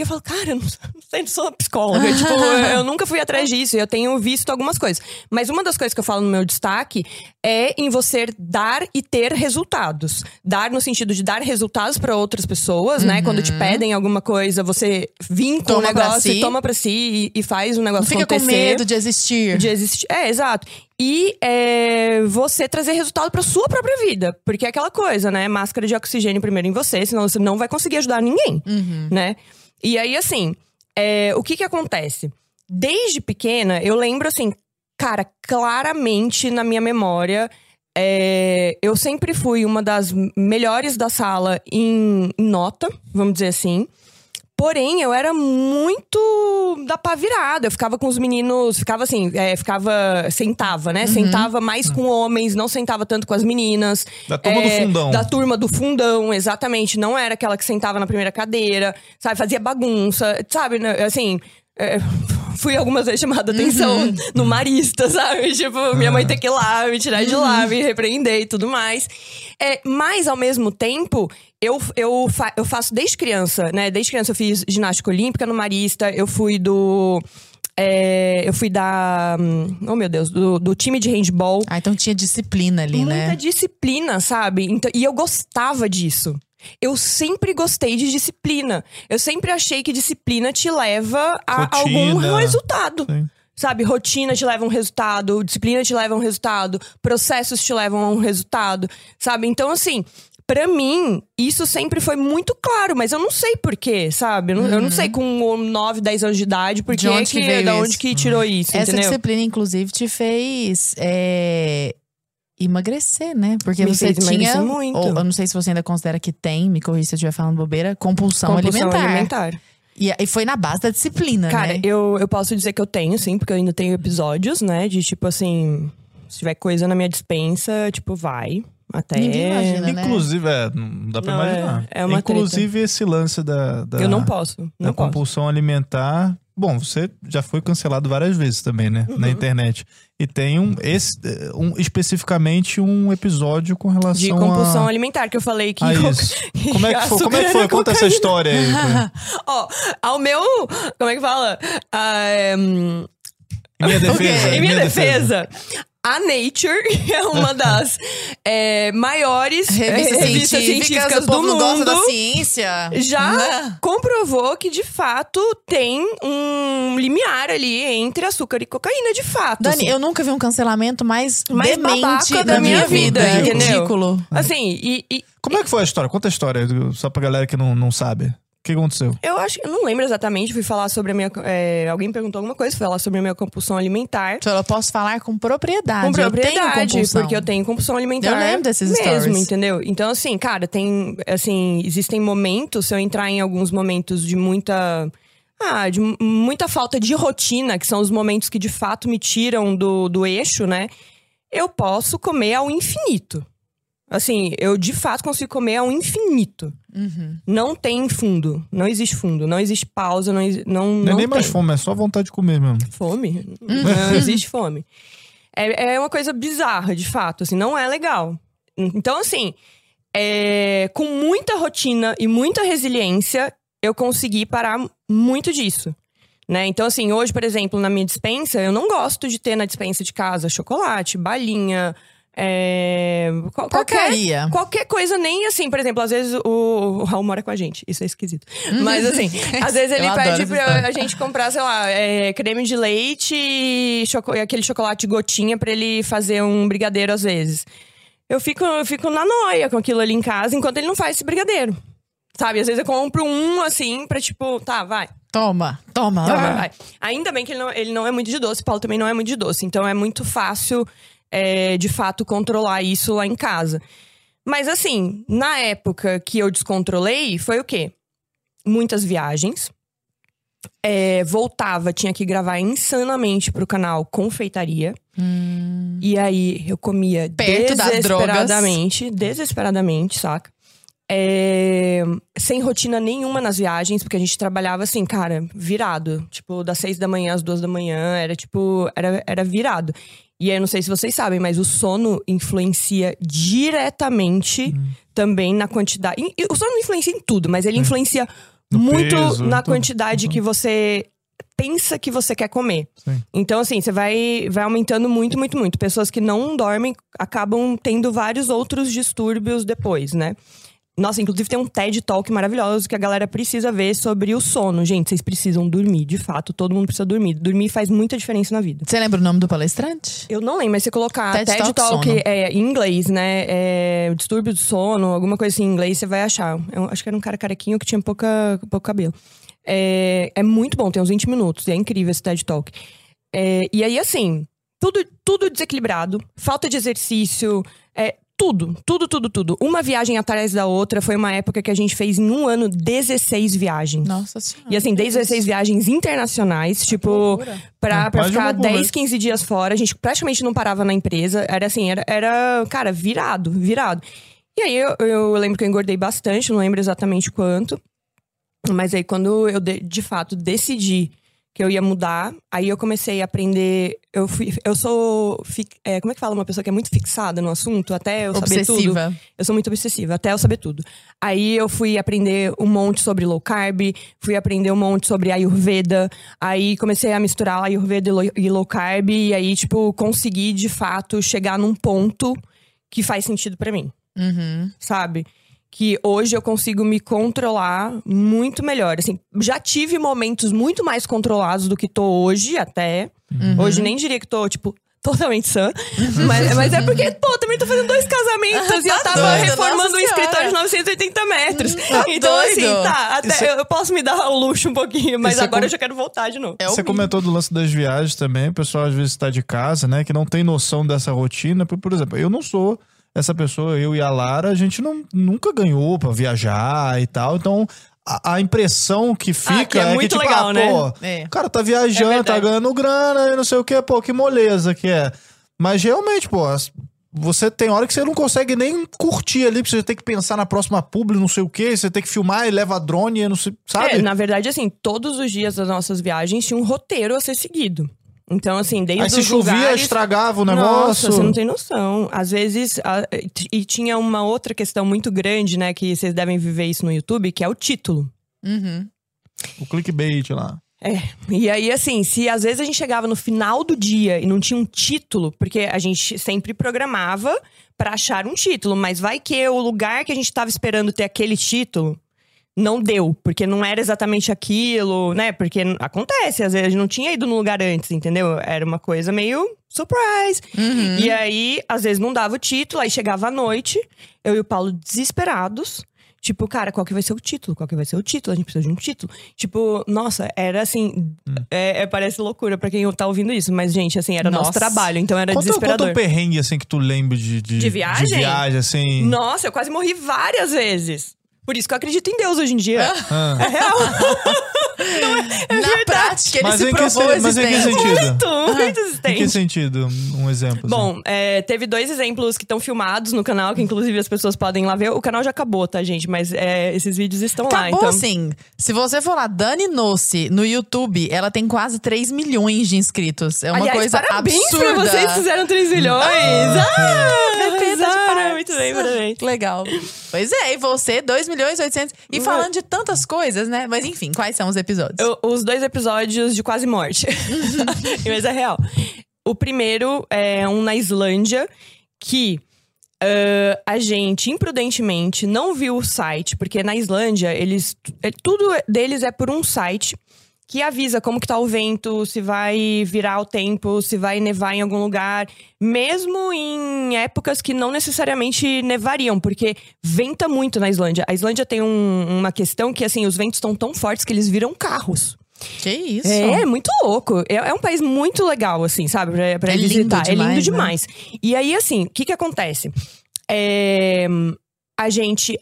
E eu falo, cara, eu não, *laughs* não sei, não sou psicóloga. *laughs* tipo, eu, eu nunca fui atrás disso. Eu tenho visto algumas coisas. Mas uma das coisas que eu falo no meu destaque é em você dar e ter resultados. Dar no sentido de dar resultados para outras pessoas, né? Quando te pedem alguma coisa, você com Toma o pra negócio, si. toma pra si e, e faz o Não negócio fica com acontecer. medo de existir. De existir. É, exato. E é, você trazer resultado pra sua própria vida. Porque é aquela coisa, né? Máscara de oxigênio primeiro em você, senão você não vai conseguir ajudar ninguém, né? E aí, assim, é, o que que acontece? Desde pequena, eu lembro, assim, cara, claramente na minha memória, é, eu sempre fui uma das melhores da sala em, em nota, vamos dizer assim. Porém, eu era muito da pá virada. Eu ficava com os meninos, ficava assim, é, ficava, sentava, né? Sentava mais com homens, não sentava tanto com as meninas. Da turma do É, fundão. Da turma do fundão, exatamente. Não era aquela que sentava na primeira cadeira, sabe? Fazia bagunça, sabe? Assim. é, fui algumas vezes chamada atenção no marista, sabe? *laughs* Tipo, minha mãe tem que ir lá, me tirar de lá, me repreender e tudo mais. É, mas, ao mesmo tempo, eu, eu, fa- eu faço desde criança, né? Desde criança eu fiz ginástica olímpica no marista, eu fui do. é, eu fui da. hum, Oh, meu Deus, do, do time de handball Ah, então tinha disciplina ali, muita né? disciplina, sabe? Então, e eu gostava disso. Eu sempre gostei de disciplina. Eu sempre achei que disciplina te leva a algum Rotina. resultado. Sim. Sabe, rotina te leva a um resultado, disciplina te leva a um resultado, processos te levam a um resultado, sabe? Então, assim, pra mim, isso sempre foi muito claro, mas eu não sei porquê, sabe? Eu não, eu não sei com 9, 10 anos de idade, porque De onde que veio da isso? onde que tirou isso, Essa entendeu? disciplina, inclusive, te fez é, emagrecer, né? Porque Me você fez tinha. muito. Ou, eu não sei se você ainda considera que tem, me corrija se eu estiver falando bobeira, compulsão, Compulsão alimentar. alimentar. E, e foi na base da disciplina, Cara, né? eu, eu posso dizer que eu tenho, sim, porque eu ainda tenho episódios, né? De tipo assim. Se tiver coisa na minha dispensa, tipo, vai. Até. Imagina, né? Inclusive, é, não dá pra Não, é- imaginar. é uma Inclusive, esse lance da, da, Eu não posso. da Não posso. compulsão alimentar. Bom, você já foi cancelado várias vezes também, né? Uhum. Na internet. E tem um, esse, um, especificamente um episódio com relação De compulsão a, alimentar, que eu falei que. a *laughs* isso. Como é que foi? Como é que foi? Conta essa história aí. *laughs* Ó, ao meu. Como é que fala? Ah, em Em minha *laughs* defesa. em minha defesa. A Nature *laughs* é uma das é, maiores *laughs* Revistas, é, revistas científicas, científicas do gosta da mundo. ciência. Já Né? comprovou que, de fato, tem um limiar ali entre açúcar e cocaína, de fato. Dani, assim. eu nunca vi um cancelamento mais, Mais demente da, da minha minha vida. vida, É entendeu? ridículo. Assim, e, e Como é que foi a história? Conta a história, só pra galera que não, não sabe. O que aconteceu? eu acho eu não lembro exatamente, fui falar sobre a minha. é, alguém perguntou alguma coisa, fui falar sobre a minha compulsão alimentar. Então, eu posso falar com propriedade. Com Eu tenho propriedade, compulsão. porque eu tenho compulsão alimentar. Eu lembro desses mesmo, stories. entendeu? Então, assim, cara, tem. Assim, existem momentos, se eu entrar em alguns momentos de muita. Ah, de mu- muita falta de rotina, que são os momentos que de fato me tiram do, do eixo, né? Eu posso comer ao infinito. Assim, eu de fato consigo comer ao infinito. Uhum. Não tem fundo. Não existe fundo. Não existe pausa. Não, não, Não é nem mais tem. fome, é só vontade de comer mesmo. Fome? Não existe fome. É, é uma coisa bizarra, de fato, assim, não é legal. Então, assim, é, com muita rotina e muita resiliência, eu consegui parar muito disso. Né? Então, assim, hoje, por exemplo, na minha dispensa, eu não gosto de ter na dispensa de casa chocolate, balinha, é, qual- qualquer, qualquer coisa, nem assim, por exemplo, às vezes o, o Raul mora com a gente, isso é esquisito. Mas assim, *laughs* às vezes ele pede pra a gente comprar, sei lá, é, creme de leite e choco- aquele chocolate gotinha pra ele fazer um brigadeiro às vezes. Eu fico, eu fico na noia com aquilo ali em casa enquanto ele não faz esse brigadeiro. Sabe? Às vezes eu compro um assim pra tipo, tá, vai. Toma, toma. Ah. vai. Ainda bem que ele não, ele não é muito de doce, Paulo também não é muito de doce. Então é muito fácil, é, de fato, controlar isso lá em casa. Mas assim, na época que eu descontrolei, foi o quê? Muitas viagens. É, voltava, tinha que gravar insanamente pro canal Confeitaria. E aí eu comia Hum. Perto desesperadamente, desesperadamente, saca? É, sem rotina nenhuma nas viagens, porque a gente trabalhava assim, cara, virado. Tipo, das seis da manhã às duas da manhã, era tipo, era, era virado. E aí, eu não sei se vocês sabem, mas o sono influencia diretamente também na quantidade. O sono não influencia em tudo, mas ele influencia No muito peso, na tudo. quantidade que você pensa que você quer comer. Sim. Então, assim, você vai, vai aumentando muito, muito, muito. Pessoas que não dormem acabam tendo vários outros distúrbios depois, né? Nossa, inclusive tem um TED Talk maravilhoso que a galera precisa ver sobre o sono. Gente, vocês precisam dormir, de fato. Todo mundo precisa dormir. Dormir faz muita diferença na vida. Você lembra o nome do palestrante? Eu não lembro, mas se colocar TED TED, Talk Talk, é, em inglês, né? É, distúrbio do sono, alguma coisa assim em inglês, você vai achar. Eu acho que era um cara carequinho que tinha pouca, pouco cabelo. É, é muito bom, tem uns 20 minutos. É incrível esse TED Talk. É, e aí, assim, tudo, tudo desequilibrado, falta de exercício, é, tudo, tudo, tudo, tudo. Uma viagem atrás da outra. Foi uma época que a gente fez em um ano 16 viagens. Nossa senhora. E assim, 16 viagens internacionais, tipo, pra, Não, pra ficar uma loucura. 10, 15 dias fora. A gente praticamente não parava na empresa. Era assim, era, era cara, virado, virado. E aí eu, eu lembro que eu engordei bastante, não lembro exatamente quanto. Mas aí quando eu de, de fato decidi que eu ia mudar, aí eu comecei a aprender. Eu, fui, eu sou. é, como é que fala uma pessoa que é muito fixada no assunto, até eu saber tudo? Obsessiva. Eu sou muito obsessiva, até eu saber tudo. Aí eu fui aprender um monte sobre low carb, fui aprender um monte sobre Ayurveda. Aí comecei a misturar Ayurveda e low- carb. E aí, tipo, consegui de fato chegar num ponto que faz sentido pra mim, Uhum. sabe? Que hoje eu consigo me controlar muito melhor. Assim, já tive momentos muito mais controlados do que tô hoje, até. Uhum. Hoje nem diria que tô, tipo, *laughs* totalmente sã. Mas, mas é porque, pô, também tô fazendo dois casamentos e eu tava doido, reformando um escritório de senhora. 980 metros. Tá então, assim, doido. tá, até Isso é- eu, eu posso me dar o luxo um pouquinho, mas Isso é agora como- eu já quero voltar de novo. É Você mínimo. comentou do lance das viagens também. O pessoal às vezes está de casa, né? Que não tem noção dessa rotina. Por, por exemplo, eu não sou essa pessoa, eu e a Lara, a gente não, nunca ganhou pra viajar e tal. Então, a, a impressão que fica que é é, muito que, tipo, legal, ah, né? pô, É. o cara tá É viajando, verdade. tá ganhando grana e não sei o quê. Pô, que moleza que é. Mas realmente, pô, você tem hora que você não consegue nem curtir ali, porque você tem que pensar na próxima publi, não sei o quê, você tem que filmar e leva drone, não sei, sabe? É, na verdade, assim, todos os dias das nossas viagens tinha um roteiro a ser seguido. Então, assim, desde Aí se chovia, lugares... estragava o Nossa, negócio. você não tem noção. Às vezes, a- e tinha uma outra questão muito grande, né, que vocês devem viver isso no YouTube, que é o título. Uhum. O clickbait lá. É. E aí, assim, se às vezes a gente chegava no final do dia e não tinha um título, porque a gente sempre programava pra achar um título, mas vai que o lugar que a gente tava esperando ter aquele título não deu, porque não era exatamente aquilo, né? Porque acontece, às vezes a gente não tinha ido no lugar antes, entendeu? Era uma coisa meio surprise. Uhum. E aí, às vezes não dava o título, aí chegava à noite, eu e o Paulo desesperados. Tipo, cara, qual que vai ser o título? Qual que vai ser o título? A gente precisa de um título. Tipo, nossa, era assim. é- é- parece loucura pra quem tá ouvindo isso, mas, gente, assim, era nosso Nossa. trabalho, então era Conta, conta desesperador. um perrengue, assim, que tu lembra de... De, De viagem? De viagem, assim. Nossa, eu quase morri várias vezes. Por isso que eu acredito em Deus hoje em dia. Ah. É real. *laughs* Na prática, ele Mas se em que provou se- mas em que existente. sentido? muito, muito Em que existente. sentido? Um exemplo. assim. Bom, é, teve dois exemplos que estão filmados no canal, que inclusive as pessoas podem lá ver. O canal já acabou, tá, gente? Mas é, esses vídeos estão lá. Acabou Então... assim. Se você for lá, Dani Nossi, no YouTube, ela tem quase 3 milhões de inscritos. É uma Aliás, coisa parabéns absurda. pra vocês que fizeram 3 milhões. Ah, Repita de arrasaram. parabéns. Muito bem, parabéns. Legal. Pois é, e você, 2 milhões e 800. E falando de tantas coisas, né? Mas enfim, quais são os episódios? Eu- os dois episódios de quase morte. *laughs* *laughs* Mas é real. O primeiro é um na Islândia que ah, a gente, imprudentemente, não viu o site, porque na Islândia, eles. é- Tudo deles é por um site que avisa como que tá o vento, se vai virar o tempo, se vai nevar em algum lugar, mesmo em épocas que não necessariamente nevariam, porque venta muito na Islândia. A Islândia tem um- uma questão que assim, os ventos estão tão fortes que eles viram carros. Que isso? É, muito louco. É, é um país muito legal, assim, sabe? Pra, pra É lindo visitar. é lindo demais, né? demais. E aí, assim, o que que acontece? É, a gente...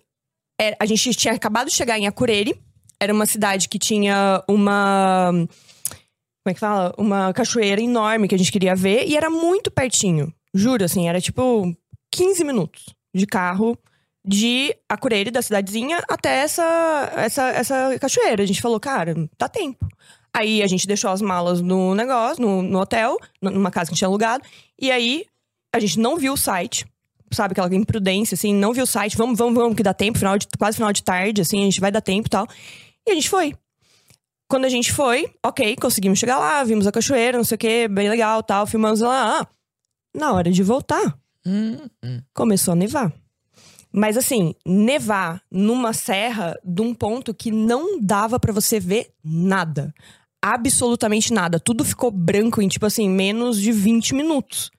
é, a gente tinha acabado de chegar em Akureyri. Era uma cidade que tinha uma... Como é que fala? Uma cachoeira enorme que a gente queria ver. E era muito pertinho. Juro, assim. Era tipo 15 minutos de carro de Akureyri, da cidadezinha, até essa, essa, essa cachoeira. A gente falou, cara, dá tempo. Aí a gente deixou as malas no negócio, no, no hotel, numa casa que a gente tinha alugado. E aí a gente não viu o site. Sabe, aquela imprudência, assim, não viu o site. Vamos, vamos, vamos, que dá tempo, final de, quase final de tarde, assim, a gente vai dar tempo e tal. E a gente foi. Quando a gente foi, ok, conseguimos chegar lá, vimos a cachoeira, não sei o quê, bem legal tal, filmamos lá. Ah, na hora de voltar, Hum, começou a nevar. Mas assim, nevar numa serra de um ponto que não dava pra você ver nada. Absolutamente nada. Tudo ficou branco em, tipo assim, menos de 20 minutos.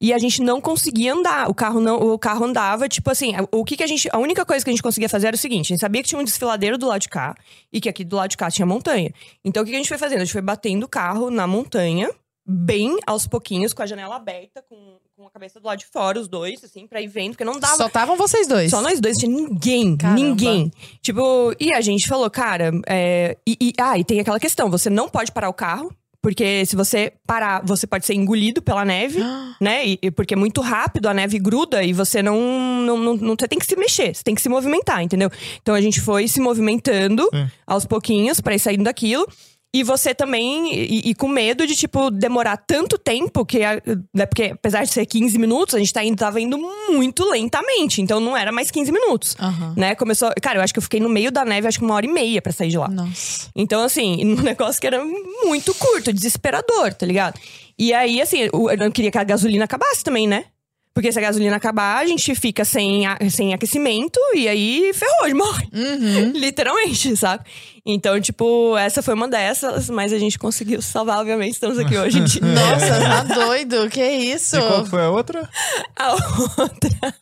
E a gente não conseguia andar. O carro não, o carro andava, tipo assim, o que que a gente, a única coisa que a gente conseguia fazer era o seguinte, a gente sabia que tinha um desfiladeiro do lado de cá e que aqui do lado de cá tinha montanha. Então o que que a gente foi fazendo? A gente foi batendo o carro na montanha, bem aos pouquinhos, com a janela aberta, com, com a cabeça do lado de fora, os dois, assim, pra ir vendo, porque não dava. Só estavam vocês dois. Só nós dois, tinha ninguém, Caramba. ninguém. Tipo, e a gente falou, cara, é, e, e- ah, e tem aquela questão, você não pode parar o carro, porque se você parar, você pode ser engolido pela neve, *gasps* né? E, e porque é muito rápido, a neve gruda e você não, não, não, não- Você tem que se mexer, você tem que se movimentar, entendeu? Então a gente foi se movimentando aos pouquinhos pra ir saindo daquilo. E você também, e, e com medo de, tipo, demorar tanto tempo, que a- né, porque apesar de ser 15 minutos, a gente tá indo, tava indo muito lentamente. Então não era mais 15 minutos. Aham. Né? Começou. Cara, eu acho que eu fiquei no meio da neve, acho que uma hora e meia pra sair de lá. Nossa. Então, assim, *laughs* um negócio que era muito curto, desesperador, tá ligado? E aí, assim, eu não queria que a gasolina acabasse também, né? Porque se a gasolina acabar, a gente fica sem, a- sem aquecimento e aí ferrou, morre. Uhum. *laughs* Literalmente, sabe? Então, tipo, essa foi uma dessas, mas a gente conseguiu salvar, obviamente, estamos aqui hoje. *laughs* Nossa, tá doido. Que isso? E qual foi a outra? *laughs* A outra.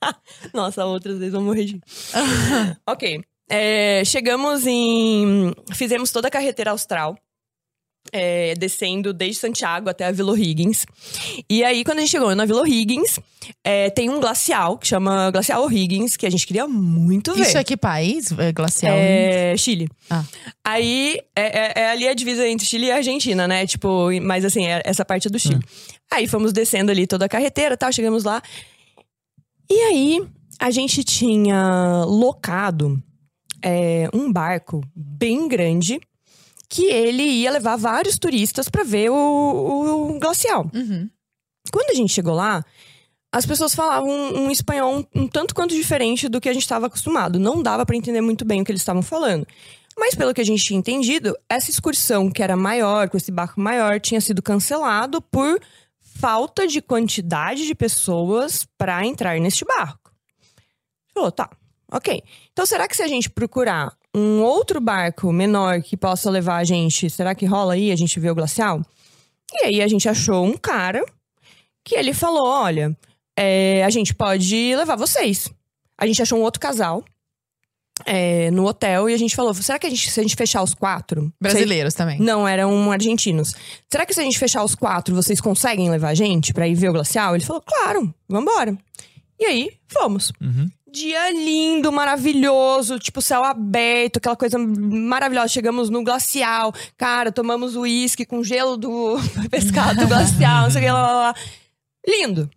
Nossa, a outra às vezes vão morrer de. ok. É, chegamos em. Fizemos toda a carretera austral. É, descendo desde Santiago até a Vila O'Higgins. E aí, quando a gente chegou na Vila O'Higgins, é, tem um glacial que chama Glacial O'Higgins, que a gente queria muito ver. Isso é que país? É glacial? É Chile. Ah. Aí, é, é- é ali a divisa entre Chile e Argentina, né? Tipo, mas assim, é essa parte é do Chile. Aí fomos descendo ali toda a carreteira e tal, chegamos lá. E aí, a gente tinha locado é, um barco bem grande que ele ia levar vários turistas pra ver o, o glacial. Uhum. Quando a gente chegou lá, as pessoas falavam um, um espanhol um, um tanto quanto diferente do que a gente estava acostumado. Não dava pra entender muito bem o que eles estavam falando. Mas pelo que a gente tinha entendido, essa excursão que era maior, com esse barco maior, tinha sido cancelado por falta de quantidade de pessoas pra entrar neste barco. Falou, tá, ok. Então será que se a gente procurar um outro barco menor que possa levar a gente, será que rola aí a gente vê o glacial? E aí a gente achou um cara que ele falou: olha, é, a gente pode levar vocês. A gente achou um outro casal é, no hotel e a gente falou: será que a gente, se a gente fechar os quatro? Brasileiros também. Vocês- Não, eram argentinos. Será que se a gente fechar os quatro, vocês conseguem levar a gente pra ir ver o glacial? Ele falou: claro, vambora. E aí, fomos. Uhum. Dia lindo, maravilhoso, tipo céu aberto, aquela coisa maravilhosa. Chegamos no glacial, cara, tomamos uísque com gelo do *laughs* pescado do *laughs* glacial, não sei o que, lá, lá, lá. Lindo.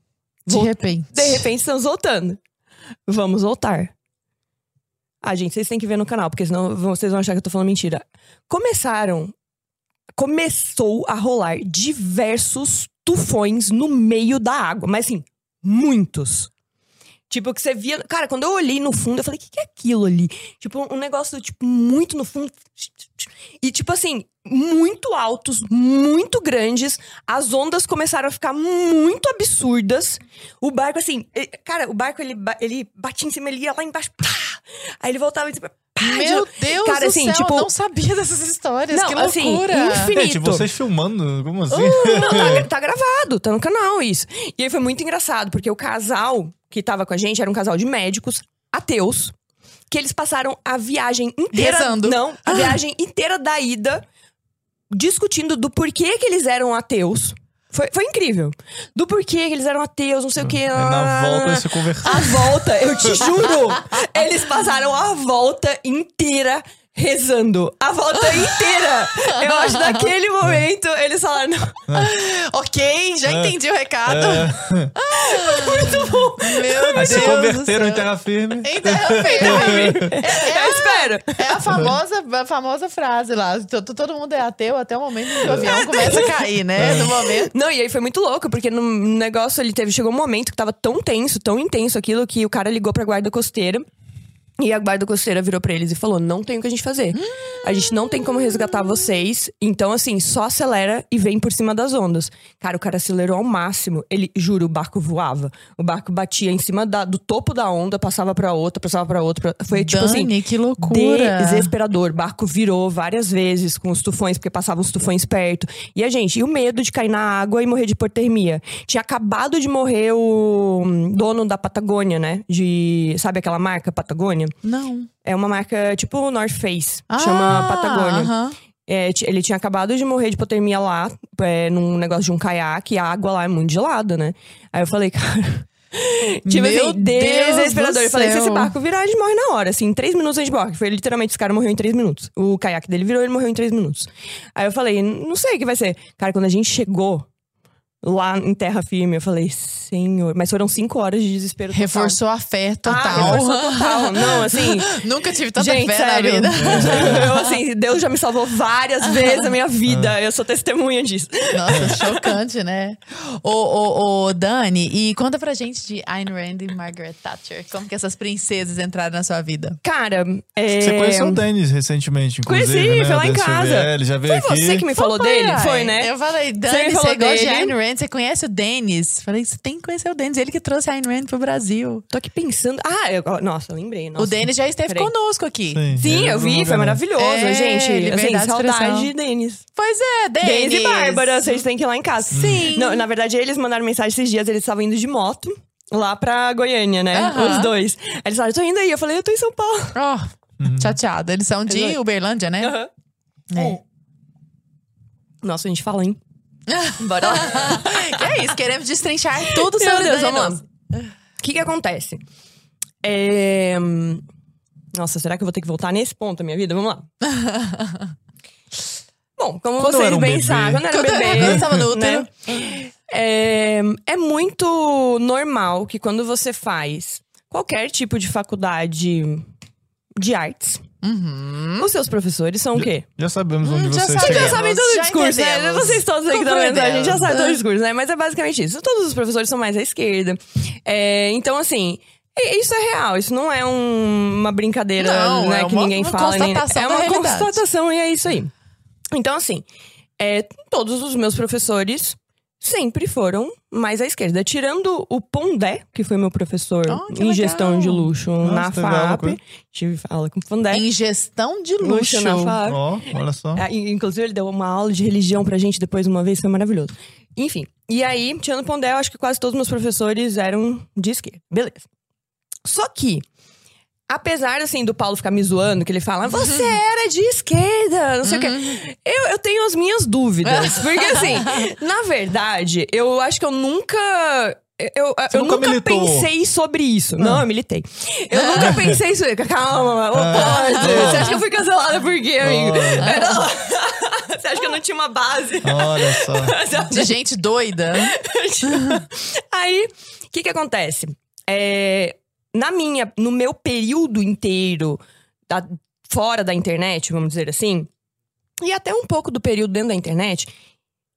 De Vol- repente. De repente estamos voltando. Vamos voltar. Ah, gente, vocês têm que ver no canal, porque senão vocês vão achar que eu tô falando mentira. Começaram. Começou a rolar diversos tufões no meio da água, mas assim, muitos. Tipo, que você via. Cara, quando eu olhei no fundo, eu falei: o que, que é aquilo ali? Tipo, um negócio, tipo, muito no fundo. E, tipo assim, muito altos, muito grandes. As ondas começaram a ficar muito absurdas. O barco, assim, eh, cara, o barco ele, ele batia em cima, ele ia lá embaixo. Pá! Aí ele voltava e tipo, Meu de- Deus Cara, do assim, céu, tipo- eu não sabia dessas histórias. Não, que assim, loucura. infinito. Gente, vocês filmando, como assim? Não, tá, tá *laughs* gravado, tá no canal isso. E aí foi muito engraçado, porque o casal que tava com a gente era um casal de médicos ateus. Que eles passaram a viagem inteira. Rezando. Não, a *gasps* viagem inteira da ida discutindo do porquê que eles eram ateus. Foi, foi incrível. Do porquê que eles eram ateus, não sei o quê. Aí na volta eles se A conversaram. volta, eu te *laughs* juro, eles passaram a volta inteira rezando. A volta *laughs* inteira. Eu acho que naquele momento eles falaram. "Não, Ok, já entendi o recado. É. Muito bom. Meu Aí Deus. se converteram em terra firme. Em terra firme. *laughs* Eu espero. É a famosa, a famosa frase lá. Todo, mundo é ateu até o momento que o avião começa a cair, né? No momento. Não, e aí foi muito louco, porque no negócio ele teve. Chegou um momento que tava tão tenso, tão intenso aquilo, que o cara ligou pra guarda costeira. E a guarda costeira virou pra eles e falou: não tem o que a gente fazer. A gente não tem como resgatar vocês. Então, assim, só acelera e vem por cima das ondas. Cara, o cara acelerou ao máximo. Ele, juro, o barco voava. O barco batia em cima da- do topo da onda, passava pra outra, passava pra outra. pra- Foi tipo assim. Dani, que loucura. Desesperador. O barco virou várias vezes com os tufões, porque passavam os tufões perto. E a gente, e o medo de cair na água e morrer de hipotermia. Tinha acabado de morrer o hum, dono da Patagônia, né? De. Sabe aquela marca Patagônia? Não. É uma marca tipo North Face, Ah, chama Patagônia. aham. É, ti- ele tinha acabado de morrer de hipotermia lá, é, num negócio de um caiaque, e a água lá é muito gelada, né? Aí eu falei, *laughs* cara. tipo Meu assim, Deus desesperador. do Eu falei, se esse barco virar, a gente morre na hora. Assim, em três minutos a gente morre. Foi literalmente, esse cara morreu em três minutos. O caiaque dele virou, ele morreu em três minutos. Aí eu falei, não sei o que vai ser. Cara, quando a gente chegou lá em terra firme, eu falei, senhor. Mas foram cinco horas de desespero total. Reforçou a fé total. Ah, reforçou total. Não, assim. *laughs* Nunca tive tanta Gente, fé sério. na vida. *laughs* Eu, assim, Deus já me salvou várias vezes na minha vida. Eu sou testemunha disso. Nossa, *laughs* chocante, né? Ô, ô, ô, Dani, e conta pra gente de Ayn Rand e Margaret Thatcher. Como que essas princesas entraram na sua vida? Cara, é... Você conheceu o Denis recentemente, inclusive, Conheci, né? foi lá em casa. CVL, já veio Foi aqui. você que me falou dele? ai. Foi, né? Eu falei, Você Dani, você, falou gosta de dele. Ayn Rand, você conhece o Denis? Falei, você tem que conhecer o Denis, ele que trouxe a Ayn Rand pro Brasil. Tô aqui pensando. Ah, eu... nossa, eu lembrei. Nossa. o Denis já esteve Peraí. conosco aqui. Sim, ele eu vi, não foi maravilhoso, É, gente. Assim, saudade de Denis. Pois é, Denis. Denis e Bárbara, vocês têm que ir lá em casa. Sim. Não, na verdade, eles mandaram mensagem esses dias, eles estavam indo de moto. Lá pra Goiânia, né? Os dois. Aí eles falaram, tô indo aí. Eu falei, eu tô em São Paulo. Ó, chateada. Eles são de. Uberlândia, né? Aham. É. Nossa, a gente fala, hein? *laughs* Bora lá. que é isso, queremos destrinchar tudo Meu sobre Deus, vamos lá. O que que acontece? É... Nossa, será que eu vou ter que voltar nesse ponto da minha vida? Vamos lá. *laughs* Bom, como Quando vocês um bem bebê. sabem, quando eu era Quando eu- bebê, quando eu tava no útero. né? É, é muito normal que quando você faz qualquer tipo de faculdade de artes, Uhum. os seus professores são o quê? Já sabemos onde Hum, já vocês sabe- já sabem todo o Já discurso, né? Vocês todos aí que estão vendo, a gente já sabe todo o discurso, né? Mas é basicamente isso. Todos os professores são mais à esquerda. É, então, assim, isso é real. Isso não é um- uma brincadeira Não, né, é que uma- ninguém uma fala. nem- constatação é uma constatação e é isso aí. Então, assim, é, todos os meus professores sempre foram mais à esquerda. Tirando o Pondé, que foi meu professor Oh, em legal. gestão de luxo Nossa, na FAP. Tive aula com o Pondé. Em gestão de luxo. Luxo na FAP. Ó, olha só. Ah, Inclusive, ele deu uma aula de religião pra gente depois uma vez, foi maravilhoso. Enfim, e aí, tirando Pondé, eu acho que quase todos os meus professores eram de esquerda. Beleza. Só que, apesar, assim, do Paulo ficar me zoando, que ele fala, você era de esquerda, não sei o quê. Eu, eu tenho as minhas dúvidas. *laughs* Porque, assim, na verdade, eu acho que eu nunca... Eu, eu nunca nunca pensei sobre isso. Não, eu militei. Eu nunca pensei sobre. Calma, ô pode. Você acha que eu fui cancelada por quê, amigo? *laughs* Você acha que eu não tinha uma base? Olha só. *laughs* De gente doida. Aí, o que que acontece? É, na minha, no meu período inteiro da- fora da internet, vamos dizer assim, e até um pouco do período dentro da internet,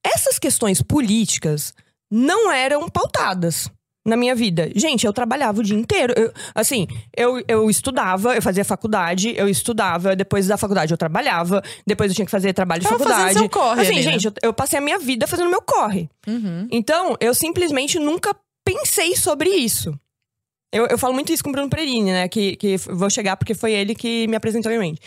essas questões políticas não eram pautadas na minha vida. Gente, eu trabalhava o dia inteiro. Eu- assim, eu, eu estudava, eu fazia faculdade, eu estudava, depois da faculdade eu trabalhava, depois eu tinha que fazer trabalho de Tava faculdade. seu corre assim, ali, né? gente, eu, eu passei a minha vida fazendo meu corre. Uhum. Então, eu simplesmente nunca pensei sobre isso. Eu, eu falo muito isso com o Bruno Perini, né? Que, que vou chegar porque foi ele que me apresentou em mente.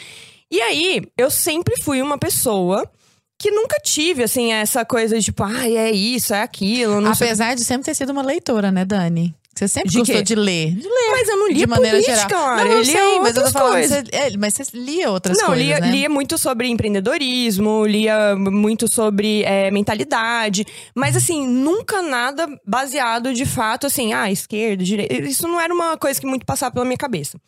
E aí, eu sempre fui uma pessoa que nunca tive, assim, essa coisa de tipo, ai, é isso, é aquilo, não sei. Apesar de sempre ter sido uma leitora, né, Dani? Você sempre De gostou quê? de ler. De ler. Mas eu não lia de maneira política, geral. Lara, não, eu eu lia sei, mas eu tô falando. Você, é, mas você lia outras não, coisas, lia, né? lia muito sobre empreendedorismo, lia muito sobre é, mentalidade, mas assim, nunca nada baseado de fato, assim, ah, esquerda, direita. Isso não era uma coisa que muito passava pela minha cabeça.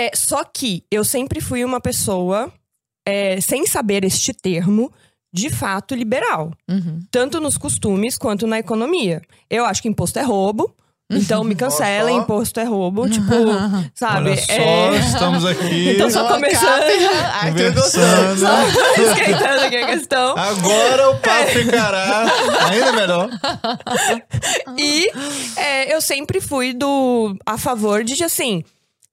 É, só que eu sempre fui uma pessoa, é, sem saber este termo, de fato liberal. Uhum. Tanto nos costumes quanto na economia. Eu acho que imposto é roubo. Então me cancela, Olha só. imposto é roubo. Tipo, sabe? Olha só, É- estamos aqui Então, só começando. Gostou. conversando. *laughs* esquentando aqui a questão. Agora o papo ficará ainda melhor. E é, eu sempre fui do a favor de assim.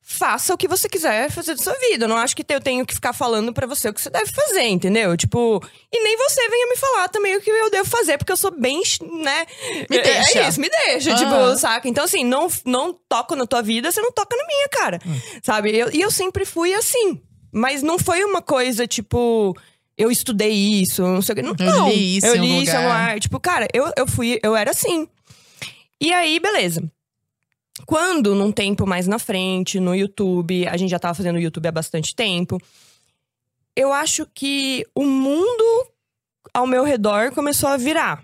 Faça o que você quiser fazer da sua vida. Eu não acho que eu tenho que ficar falando pra você o que você deve fazer, entendeu? Tipo, e nem você venha me falar também o que eu devo fazer, porque eu sou bem, né? Me É- deixa. É isso, me deixa, Aham. tipo, saca? Então, assim, não, não toco na tua vida, você não toca na minha, cara. Sabe? Eu- e eu sempre fui assim. Mas não foi uma coisa, tipo, eu estudei isso, não sei o que. Não, Eu li isso eu li isso em algum lugar. lugar. Tipo, cara, eu, eu fui, eu era assim. E aí, beleza. Quando, num tempo mais na frente, no YouTube, a gente já tava fazendo YouTube há bastante tempo, eu acho que o mundo ao meu redor começou a virar.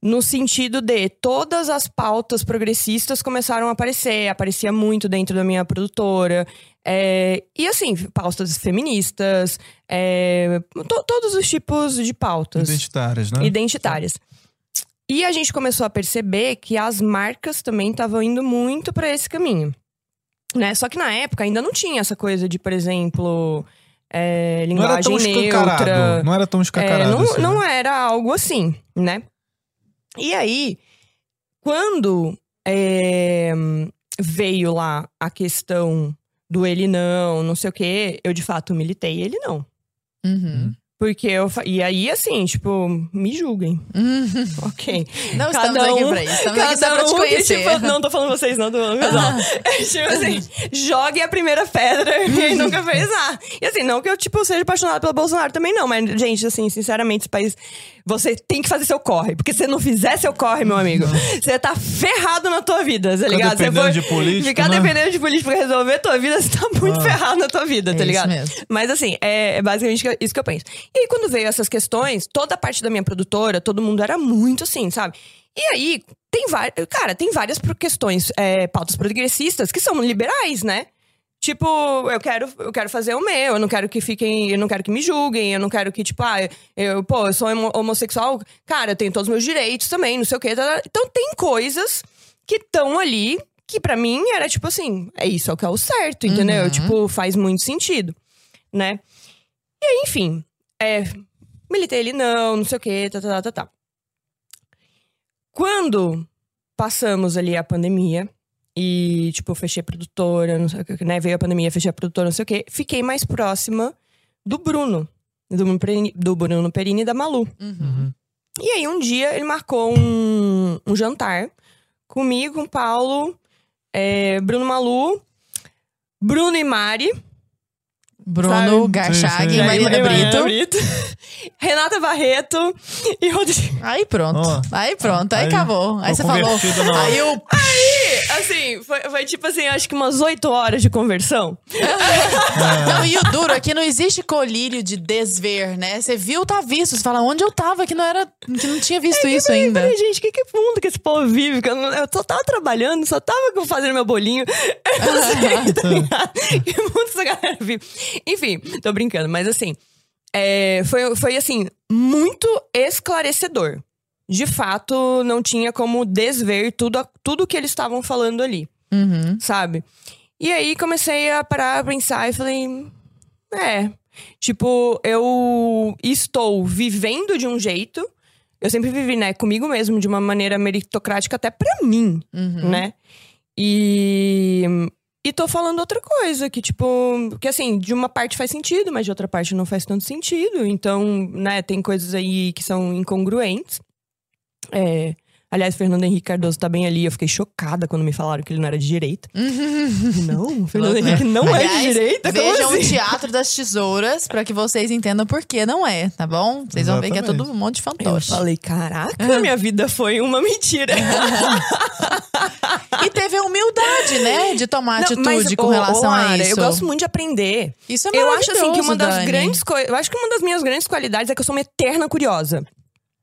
No sentido de todas as pautas progressistas começaram a aparecer, aparecia muito dentro da minha produtora. É, e assim, pautas feministas, é, to- todos os tipos de pautas Identitárias, né? identitárias. E a gente começou a perceber que as marcas também estavam indo muito para esse caminho. Né? Só que na época ainda não tinha essa coisa de, por exemplo, é, Não era tão linguagem escancarado. neutra. Não era tão É, escancarado. não, assim, não né? era algo assim, né? E aí, quando é, veio lá a questão do ele não, não sei o quê, eu de fato militei ele não. Uhum. Porque eu. fa- E aí, assim, tipo, me julguem. Ok. Não Cada estamos aqui um- pra isso. Estamos aqui só Cada pra te um que, conhecer. tipo, não tô falando vocês, não, tô falando casal. É, tipo assim, jogue a primeira pedra quem *laughs* *laughs* nunca fez nada. E assim, não que eu, tipo, seja apaixonada pelo Bolsonaro também, não. Mas, gente, assim, sinceramente, esse país Você tem que fazer seu corre. Porque se você não fizer seu corre, meu amigo, você tá ferrado na tua vida, tá ligado? Você dependendo de político, Ficar né? dependendo de político pra resolver a tua vida, você tá muito Ah. ferrado na tua vida, É tá isso ligado? mesmo. Mas assim, é, é basicamente isso que eu penso. E aí, quando veio essas questões, toda a parte da minha produtora, todo mundo era muito assim, sabe? E aí, tem várias. Cara, tem várias questões, é, pautas progressistas que são liberais, né? Tipo, eu quero, eu quero fazer o meu, eu não quero que fiquem, eu não quero que me julguem, eu não quero que, tipo, ah, eu, pô, eu sou homo- homossexual, cara, eu tenho todos os meus direitos também, não sei o quê. tá, tá. Então tem coisas que estão ali que pra mim era tipo assim, é isso é o que é o certo, entendeu? Uhum. Tipo, faz muito sentido, né? E aí, enfim, é, militei ele não, não sei o quê, tá, tá, tá, tá, tá. Quando passamos ali a pandemia e, tipo, fechei a produtora, não sei o que, né? Veio a pandemia, fechei a produtora, não sei o quê. Fiquei mais próxima do Bruno. Do Bruno Perini, do Bruno Perini e da Malu. Uhum. E aí, um dia, ele marcou um, um jantar comigo, com o Paulo, é, Bruno Malu, Bruno e Mari. Bruno Sabe? Garchag Sim, sim. Marina Marina Brito. Renata Barreto e Rodrigo. Aí pronto. Ó. aí pronto, aí, Aí, acabou. Aí você falou. convertido na- Aí. Assim, foi, foi tipo assim, acho que umas oito horas de conversão. Não, e o duro é que não existe colírio de desver, né? Você viu, tá visto. Você fala, onde eu tava, que não era. que não tinha visto isso ainda. Falei, gente, que, que mundo que esse povo vive? Que Eu, não- eu só tava trabalhando, só tava fazendo meu bolinho. *laughs* Eu não sei, tá ligado? Que mundo essa galera vive? *laughs* Enfim, tô brincando, mas assim, é, foi, foi assim, muito esclarecedor. De fato, não tinha como desver tudo, tudo que eles estavam falando ali, Uhum. sabe? E aí comecei a parar, a pensar e falei, é, tipo, eu estou vivendo de um jeito. Eu sempre vivi, né, comigo mesmo, de uma maneira meritocrática até pra mim, Uhum. né? E. E tô falando outra coisa, que tipo, que assim, de uma parte faz sentido, mas de outra parte não faz tanto sentido. Então, né, tem coisas aí que são incongruentes. É. Aliás, Fernando Henrique Cardoso tá bem ali. Eu fiquei chocada quando me falaram que ele não era de direita. não, *laughs* Fernando Henrique não é de direita. Vejam o assim? Teatro das Tesouras pra que vocês entendam por que não é, tá bom? Vocês vão ver que é Exatamente. tudo um monte de Eu fantoche. falei, caraca, minha vida foi uma mentira. *laughs* E teve a humildade, né? De tomar Não, atitude mas, com ô, relação ô, a isso. Eu gosto muito de aprender. Isso é eu acho assim que uma das Dani. grandes coisas. Eu acho que uma das minhas grandes qualidades é que eu sou uma eterna curiosa.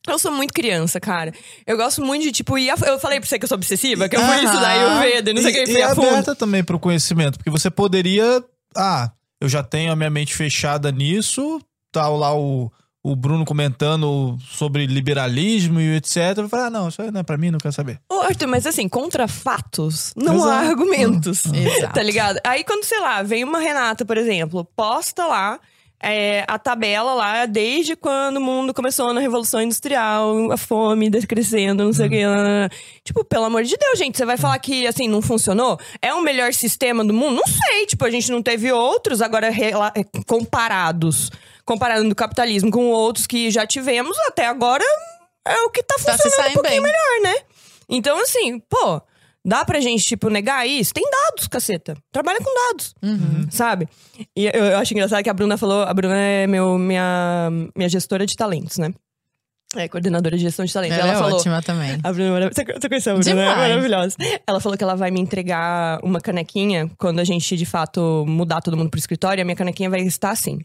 Eu sou muito criança, cara. Eu gosto muito de, tipo, ir a... Eu falei pra você que eu sou obsessiva, que eu fui estudar Ayurveda, não sei o que, E, e a fundo. aberta também pro conhecimento, porque você poderia. Ah, eu já tenho a minha mente fechada nisso, tá lá o, o Bruno comentando sobre liberalismo e etc. Eu falei, ah, não, isso aí não é pra mim, não quero saber. Ô, Arthur, mas assim, contra fatos, não há Exato. argumentos. Exato. Tá ligado? Aí quando, sei lá, vem uma Renata, por exemplo, posta lá é, a tabela lá desde quando o mundo começou na Revolução Industrial, a fome decrescendo, não sei o que. lá, lá, lá. Tipo, pelo amor de Deus, gente, você vai falar que, assim, não funcionou? É o melhor sistema do mundo? Não sei, tipo, a gente não teve outros, agora comparados. Comparando o capitalismo com outros que já tivemos, até agora é o que tá Tá funcionando se um pouquinho bem. melhor, né? Então, assim, pô, dá pra gente, tipo, negar isso? Tem dados, caceta. Trabalha com dados, Uhum. sabe? E eu, eu acho engraçado que a Bruna falou, a Bruna é meu, minha, minha gestora de talentos, né? É, coordenadora de gestão de talentos. Ela, Ela, é falou. ótima também. A Bruna, é você, você conheceu a Bruna? É Demais. maravilhosa. Ela falou que ela vai me entregar uma canequinha quando a gente, de fato, mudar todo mundo pro escritório. A minha canequinha vai estar assim.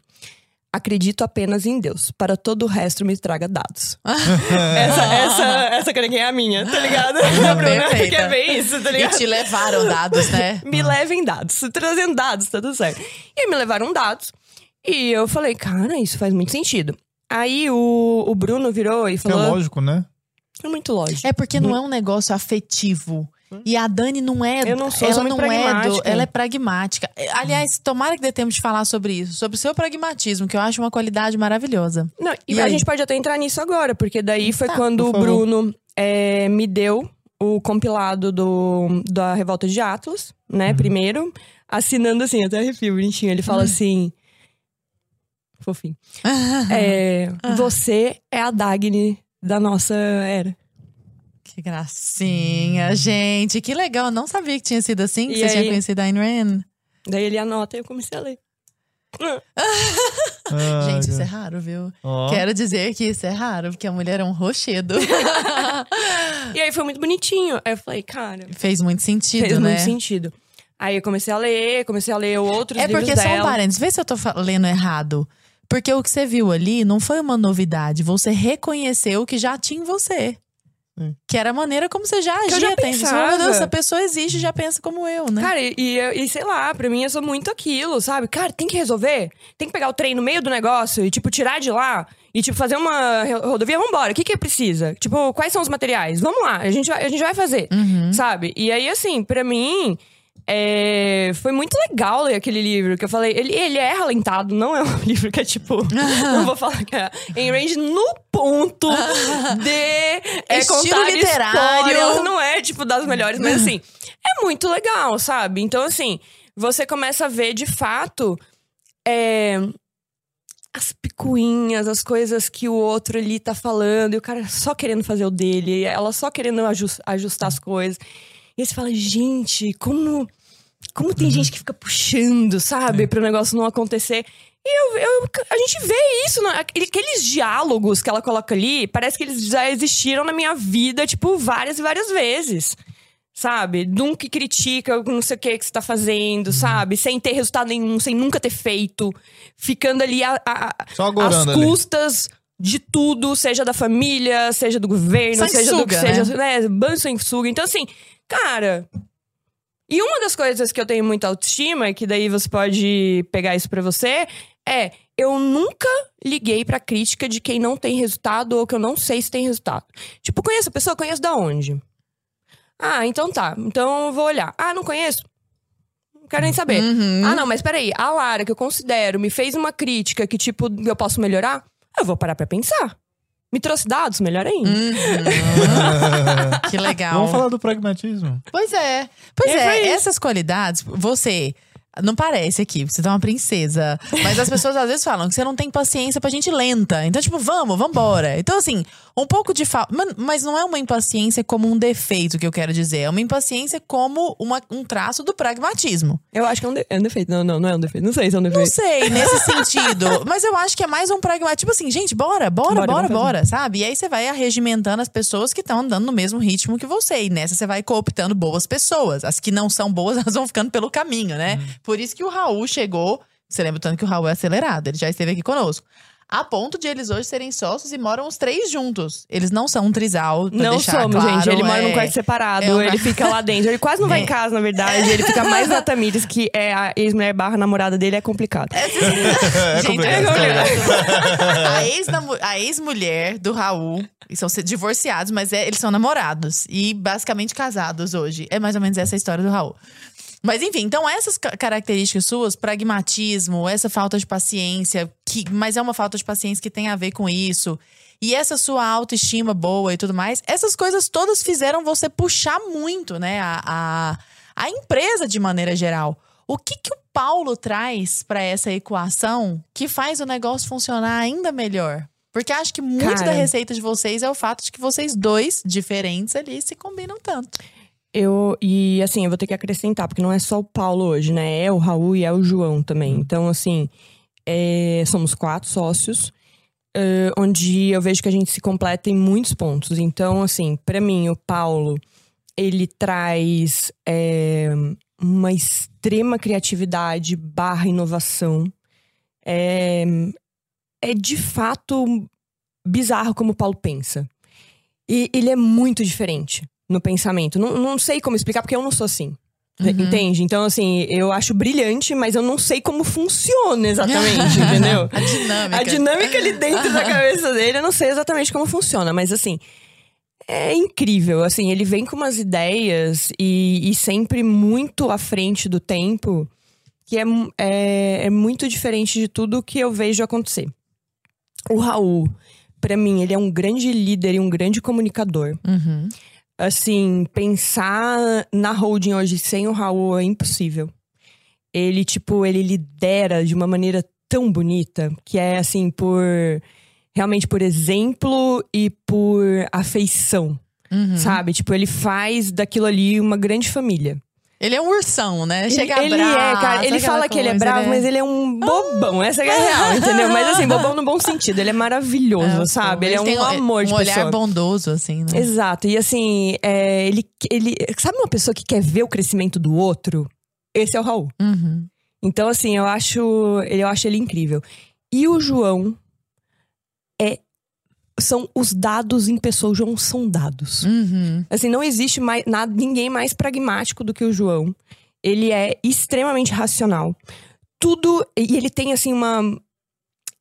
Acredito apenas em Deus. Para todo o resto, me traga dados. *laughs* essa, essa, essa canequinha é a minha, tá ligado? *laughs* A Bruna, Perfeita. que é bem isso, tá E ligado? te levaram dados, né? *laughs* Me levem dados. Trazendo dados, tá tudo certo. E aí me levaram dados. E eu falei, cara, isso faz muito sentido. Aí o, o Bruno virou e Que é falou. lógico, né? É muito lógico. É porque não é um negócio afetivo. E a Dani não é. Eu não sou, ela sou não é do, pragmática. ela é pragmática. É, Aliás, tomara que dê tempo de falar sobre isso, sobre o seu pragmatismo, que eu acho uma qualidade maravilhosa. Não, e, E a aí? gente pode até entrar nisso agora, porque daí foi Tá, quando o. Bruno é, me deu o compilado do, da Revolta de Atlas, né? Primeiro, assinando assim, até arrepio, bonitinho. Ele fala assim. Fofinho. *laughs* É, você é a Dagny da nossa era. Que gracinha, gente. Que legal. Eu não sabia que tinha sido assim, que E você tinha aí? conhecido a Ayn Rand. Daí ele anota e eu comecei a ler. Ai, *laughs* Gente, isso é raro, viu? Ó. Quero dizer que isso é raro, porque a mulher é um rochedo. *laughs* E aí foi muito bonitinho. Aí eu falei, cara, Fez muito sentido, fez né? muito sentido. Aí eu comecei a ler, comecei a ler outros É livros porque, só um parênteses, vê se eu tô lendo errado. Porque o que você viu ali não foi uma novidade. Você reconheceu o que já tinha em você. Sim. Que era a maneira como você já agia. já tem- você falou, Meu Deus, essa pessoa existe e já pensa como eu, né? Cara, e, e, e sei lá, pra mim eu sou muito aquilo, sabe? Cara, tem que resolver. Tem que pegar o trem no meio do negócio e, tipo, tirar de lá. E, tipo, fazer uma ro- rodovia, vambora. O que que precisa? Tipo, quais são os materiais? Vamos lá, a gente vai, a gente vai fazer. Uhum. Sabe? E aí, assim, pra mim... é, foi muito legal ler aquele livro que eu falei. Ele, ele é ralentado, não é um *laughs* livro que é tipo. não vou falar que é em range no ponto *laughs* de é, Estilo literário. história, Não é tipo das melhores, mas assim, é muito legal, sabe? Então, assim, você começa a ver de fato é, as picuinhas, as coisas que o outro ali tá falando, e o cara só querendo fazer o dele, ela só querendo ajus- ajustar as coisas. E aí você fala, gente, como. Como tem gente que fica puxando, sabe, para o negócio não acontecer. E eu, eu- a gente vê isso, né? Aquele- aqueles diálogos que ela coloca ali, parece que eles já existiram na minha vida, tipo, várias e várias vezes. Sabe? Que critica não sei o que que você tá fazendo, sabe? Sem ter resultado nenhum, sem nunca ter feito. Ficando ali a, a- às agorando ali. custas de tudo, seja da família, seja do governo, seja do que Sanguessuga, seja. Né? Ban sanguessuga. Então, assim, cara. E uma das coisas que eu tenho muita autoestima, e que daí você pode pegar isso pra você, é eu nunca liguei pra crítica de quem não tem resultado ou que eu não sei se tem resultado. Tipo, conheço a pessoa, conheço da onde? Ah, então tá. Então eu vou olhar. Ah, não conheço? Não quero nem saber. Uhum. Ah, não, mas peraí. A Lara, que eu considero, me fez uma crítica que, tipo, eu posso melhorar? Eu vou parar pra pensar. Me trouxe dados, melhor ainda. Uhum. *laughs* que legal. Vamos falar do pragmatismo. Pois é. Pois é, isso. essas qualidades, você. Não parece aqui, você tá uma princesa. Mas as pessoas às vezes falam que você não tem paciência pra gente lenta. Então, tipo, vamos, vambora. Então, assim, um pouco de falta. Mas não é uma impaciência como um defeito que eu quero dizer. É uma impaciência como uma- um traço do pragmatismo. Eu acho que é um, de- é um defeito. Não, não, não é um defeito. Não sei se é um Não defeito. sei, nesse *laughs* sentido. Mas eu acho que é mais um pragmatismo. Tipo assim, gente, bora, bora, Bora, bora, bora, sabe? E aí você vai arregimentando as pessoas que estão andando no mesmo ritmo que você. E nessa você vai cooptando boas pessoas. As que não são boas, *laughs* elas vão ficando pelo caminho, né? Por isso que o Raul chegou. Você lembra tanto que o Raul é acelerado, ele já esteve aqui conosco. A ponto de eles hoje serem sócios e moram os três juntos. Eles não são um trisal. Não somos, claro, gente. Ele mora num é. quarto separado. é uma- Ele fica lá dentro. Ele quase não vai *laughs* É. em casa, na verdade. Ele fica mais na Tamires, que é a ex-mulher barra namorada dele, é complicado. *laughs* Gente, complicado, é a ex-namu- a ex-mulher do Raul, eles são divorciados, mas é- eles são namorados e basicamente casados hoje. É mais ou menos essa a história do Raul. Mas enfim, então essas ca- características suas, pragmatismo, essa falta de paciência, que, mas é uma falta de paciência que tem a ver com isso, e essa sua autoestima boa e tudo mais, essas coisas todas fizeram você puxar muito, né, a, a, a empresa de maneira geral. O que, que o Paulo traz para essa equação que faz o negócio funcionar ainda melhor? Porque acho que muito Cara. da receita de vocês é o fato de que vocês dois, diferentes ali, se combinam tanto. Eu, e assim, eu vou ter que acrescentar, porque não é só o Paulo hoje, né? É o Raul e é o João também. Então, assim, é, somos quatro sócios, é, onde eu vejo que a gente se completa em muitos pontos. Então, assim, pra mim, o Paulo, ele traz é, uma extrema criatividade barra inovação. É, é de fato bizarro como o Paulo pensa. E ele é muito diferente no pensamento. Não, não sei como explicar, porque eu não sou assim. Entende? Então, assim, eu acho brilhante, mas eu não sei como funciona exatamente, *laughs* entendeu? A dinâmica. A dinâmica ali dentro da cabeça dele, eu não sei exatamente como funciona, mas assim. É incrível, assim, ele vem com umas ideias e, e sempre muito à frente do tempo, que é, é, é muito diferente de tudo que eu vejo acontecer. O Raul, pra mim, ele é um grande líder e um grande comunicador. Uhum. Assim, pensar na holding hoje sem o Raul é impossível. Ele, tipo, ele lidera de uma maneira tão bonita, que é assim, por. Realmente por exemplo e por afeição, Uhum. sabe? Tipo, ele faz daquilo ali uma grande família, Ele é um ursão, né? Chega ele bravo. é, cara. Ele fala que ele é bravo, mas ele é um bobão. Essa é a real, entendeu? Mas assim, *laughs* bobão no bom sentido. Ele é maravilhoso, É, sabe? Ele é tem um amor de um olhar pessoa. bondoso, assim, né? Exato. E assim, é, ele, ele. Sabe uma pessoa que quer ver o crescimento do outro? Esse é o Raul. Uhum. Então, assim, eu acho, eu acho ele incrível. E o João é. São os dados em pessoa. O João são dados. Uhum. Assim, não existe mais nada, ninguém mais pragmático do que o João. Ele é extremamente racional. Tudo. E ele tem, assim, uma.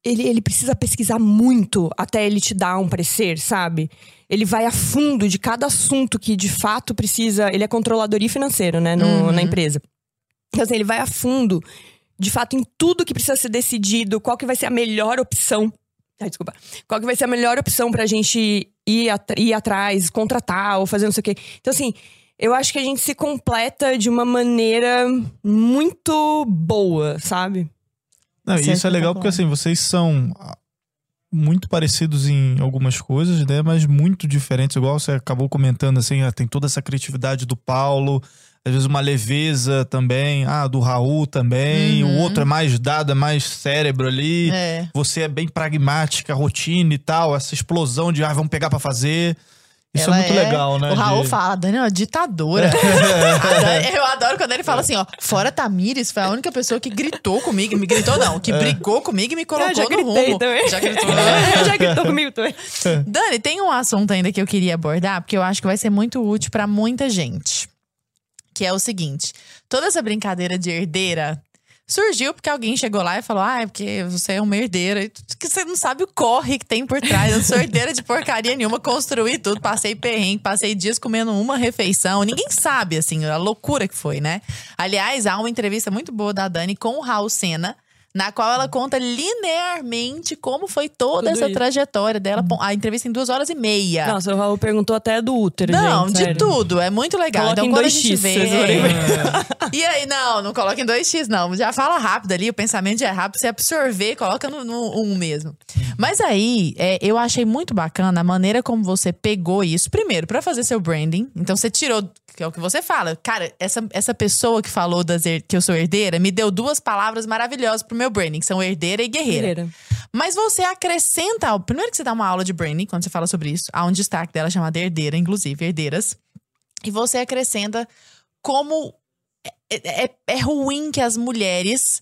Ele, ele precisa pesquisar muito até ele te dar um parecer, sabe? Ele vai a fundo de cada assunto que de fato precisa. Ele é controladoria financeira, né, no- Uhum. na empresa. Então, assim, ele vai a fundo, de fato, em tudo que precisa ser decidido, qual que vai ser a melhor opção. Ai, desculpa. Qual que vai ser a melhor opção pra gente ir, at- ir atrás, contratar ou fazer não sei o quê. Então, assim, eu acho que a gente se completa de uma maneira muito boa, sabe? Não, e isso é legal porque assim, vocês são ah, muito parecidos em algumas coisas, né? Mas muito diferentes, igual você acabou comentando, assim, ah, tem toda essa criatividade do Paulo, às vezes uma leveza também, ah, do Raul também, Uhum. o outro é mais dado, é mais cérebro ali. É. Você é bem pragmática, rotina e tal, essa explosão de, ah, vamos pegar pra fazer. Isso Ela é muito legal, né? O Raul de- fala, Dani é uma ditadora. *laughs* Eu adoro quando ele fala assim, ó, fora Tamires, foi a única pessoa que gritou comigo, me gritou não, que brigou comigo e me colocou eu já no gritei rumo. também. Já gritou, *laughs* né? já gritou comigo também. Dani, tem um assunto ainda que eu queria abordar, porque eu acho que vai ser muito útil pra muita gente. Que é o seguinte: toda essa brincadeira de herdeira surgiu porque alguém chegou lá e falou: Ah, é porque você é uma herdeira. Que você não sabe o corre que tem por trás. Eu sou herdeira de porcaria nenhuma, construí tudo, passei perrengue, passei dias comendo uma refeição. Ninguém sabe, assim, a loucura que foi, né? Aliás, há uma entrevista muito boa da Dani com o Raul Senna. Na qual ela conta linearmente como foi toda Tudo essa isso. trajetória dela. A entrevista em duas horas e meia. Nossa, o Raul perguntou até do útero, Não, gente, de sério. tudo. É muito legal. Coloca então, em quando a 2x, gente vê. vocês forem ver. *laughs* E aí, não, não coloca em 2x, não. Já fala rápido ali, o pensamento já é rápido. Você absorver, coloca no, no 1 mesmo. Mas aí, é, eu achei muito bacana a maneira como você pegou isso. Primeiro, pra fazer seu branding. Então, você tirou. Que é o que você fala. Cara, essa, essa pessoa que falou das que eu sou herdeira me deu duas palavras maravilhosas pro meu branding, são herdeira e guerreira. Guerreira. Mas você acrescenta. Primeiro que você dá uma aula de branding, quando você fala sobre isso, há um destaque dela chamada herdeira, inclusive, herdeiras. E você acrescenta como é, é- é ruim que as mulheres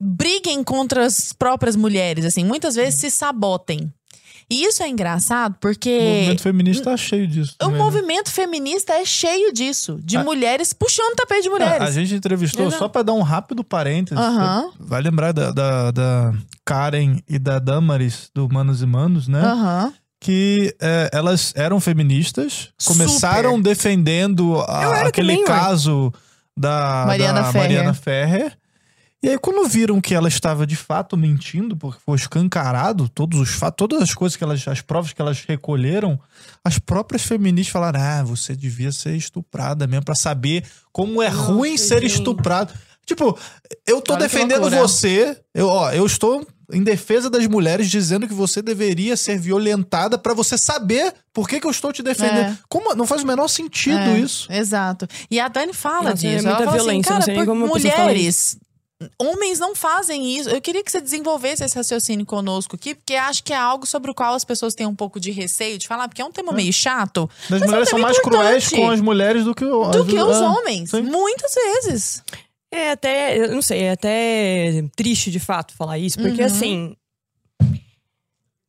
briguem contra as próprias mulheres, assim, muitas vezes se sabotem. E isso é engraçado O porque movimento feminista tá cheio disso. o também, né? movimento feminista é cheio disso, de Ah. mulheres puxando o tapete de Ah, mulheres. A gente entrevistou, Exato. só pra dar um rápido parênteses. Aham. você Vai lembrar da, da, da Karen e da Damaris, do Manos e Manos, né? Aham. Que é, elas eram feministas, começaram Super. defendendo a- aquele também, caso da Mariana da Ferrer. Mariana Ferrer. E aí, quando viram que ela estava de fato mentindo, porque foi escancarado, todos os fatos, todas as coisas que elas, as provas que elas recolheram, as próprias feministas falaram: ah, você devia ser estuprada mesmo, pra saber como é ruim ser estuprado. Tipo, eu tô Olha defendendo você, eu, ó, eu estou em defesa das mulheres dizendo que você deveria ser violentada pra você saber por que, que eu estou te defendendo. É. Como não faz o menor sentido É, isso. Exato. E a Dani fala Nossa, é disso. muita ela fala violência, assim, não cara, sei nem por como a pessoa fala mulheres. Homens não fazem isso. Eu queria que você desenvolvesse esse raciocínio conosco aqui, porque acho que é algo sobre o qual as pessoas têm um pouco de receio de falar, porque é um tema meio chato. As Mas é um mulheres são mais cruéis com as mulheres do que, o- Do as- que os ah, homens. sim. Muitas vezes. É até, eu não sei, é até triste de fato falar isso, porque Uhum. assim.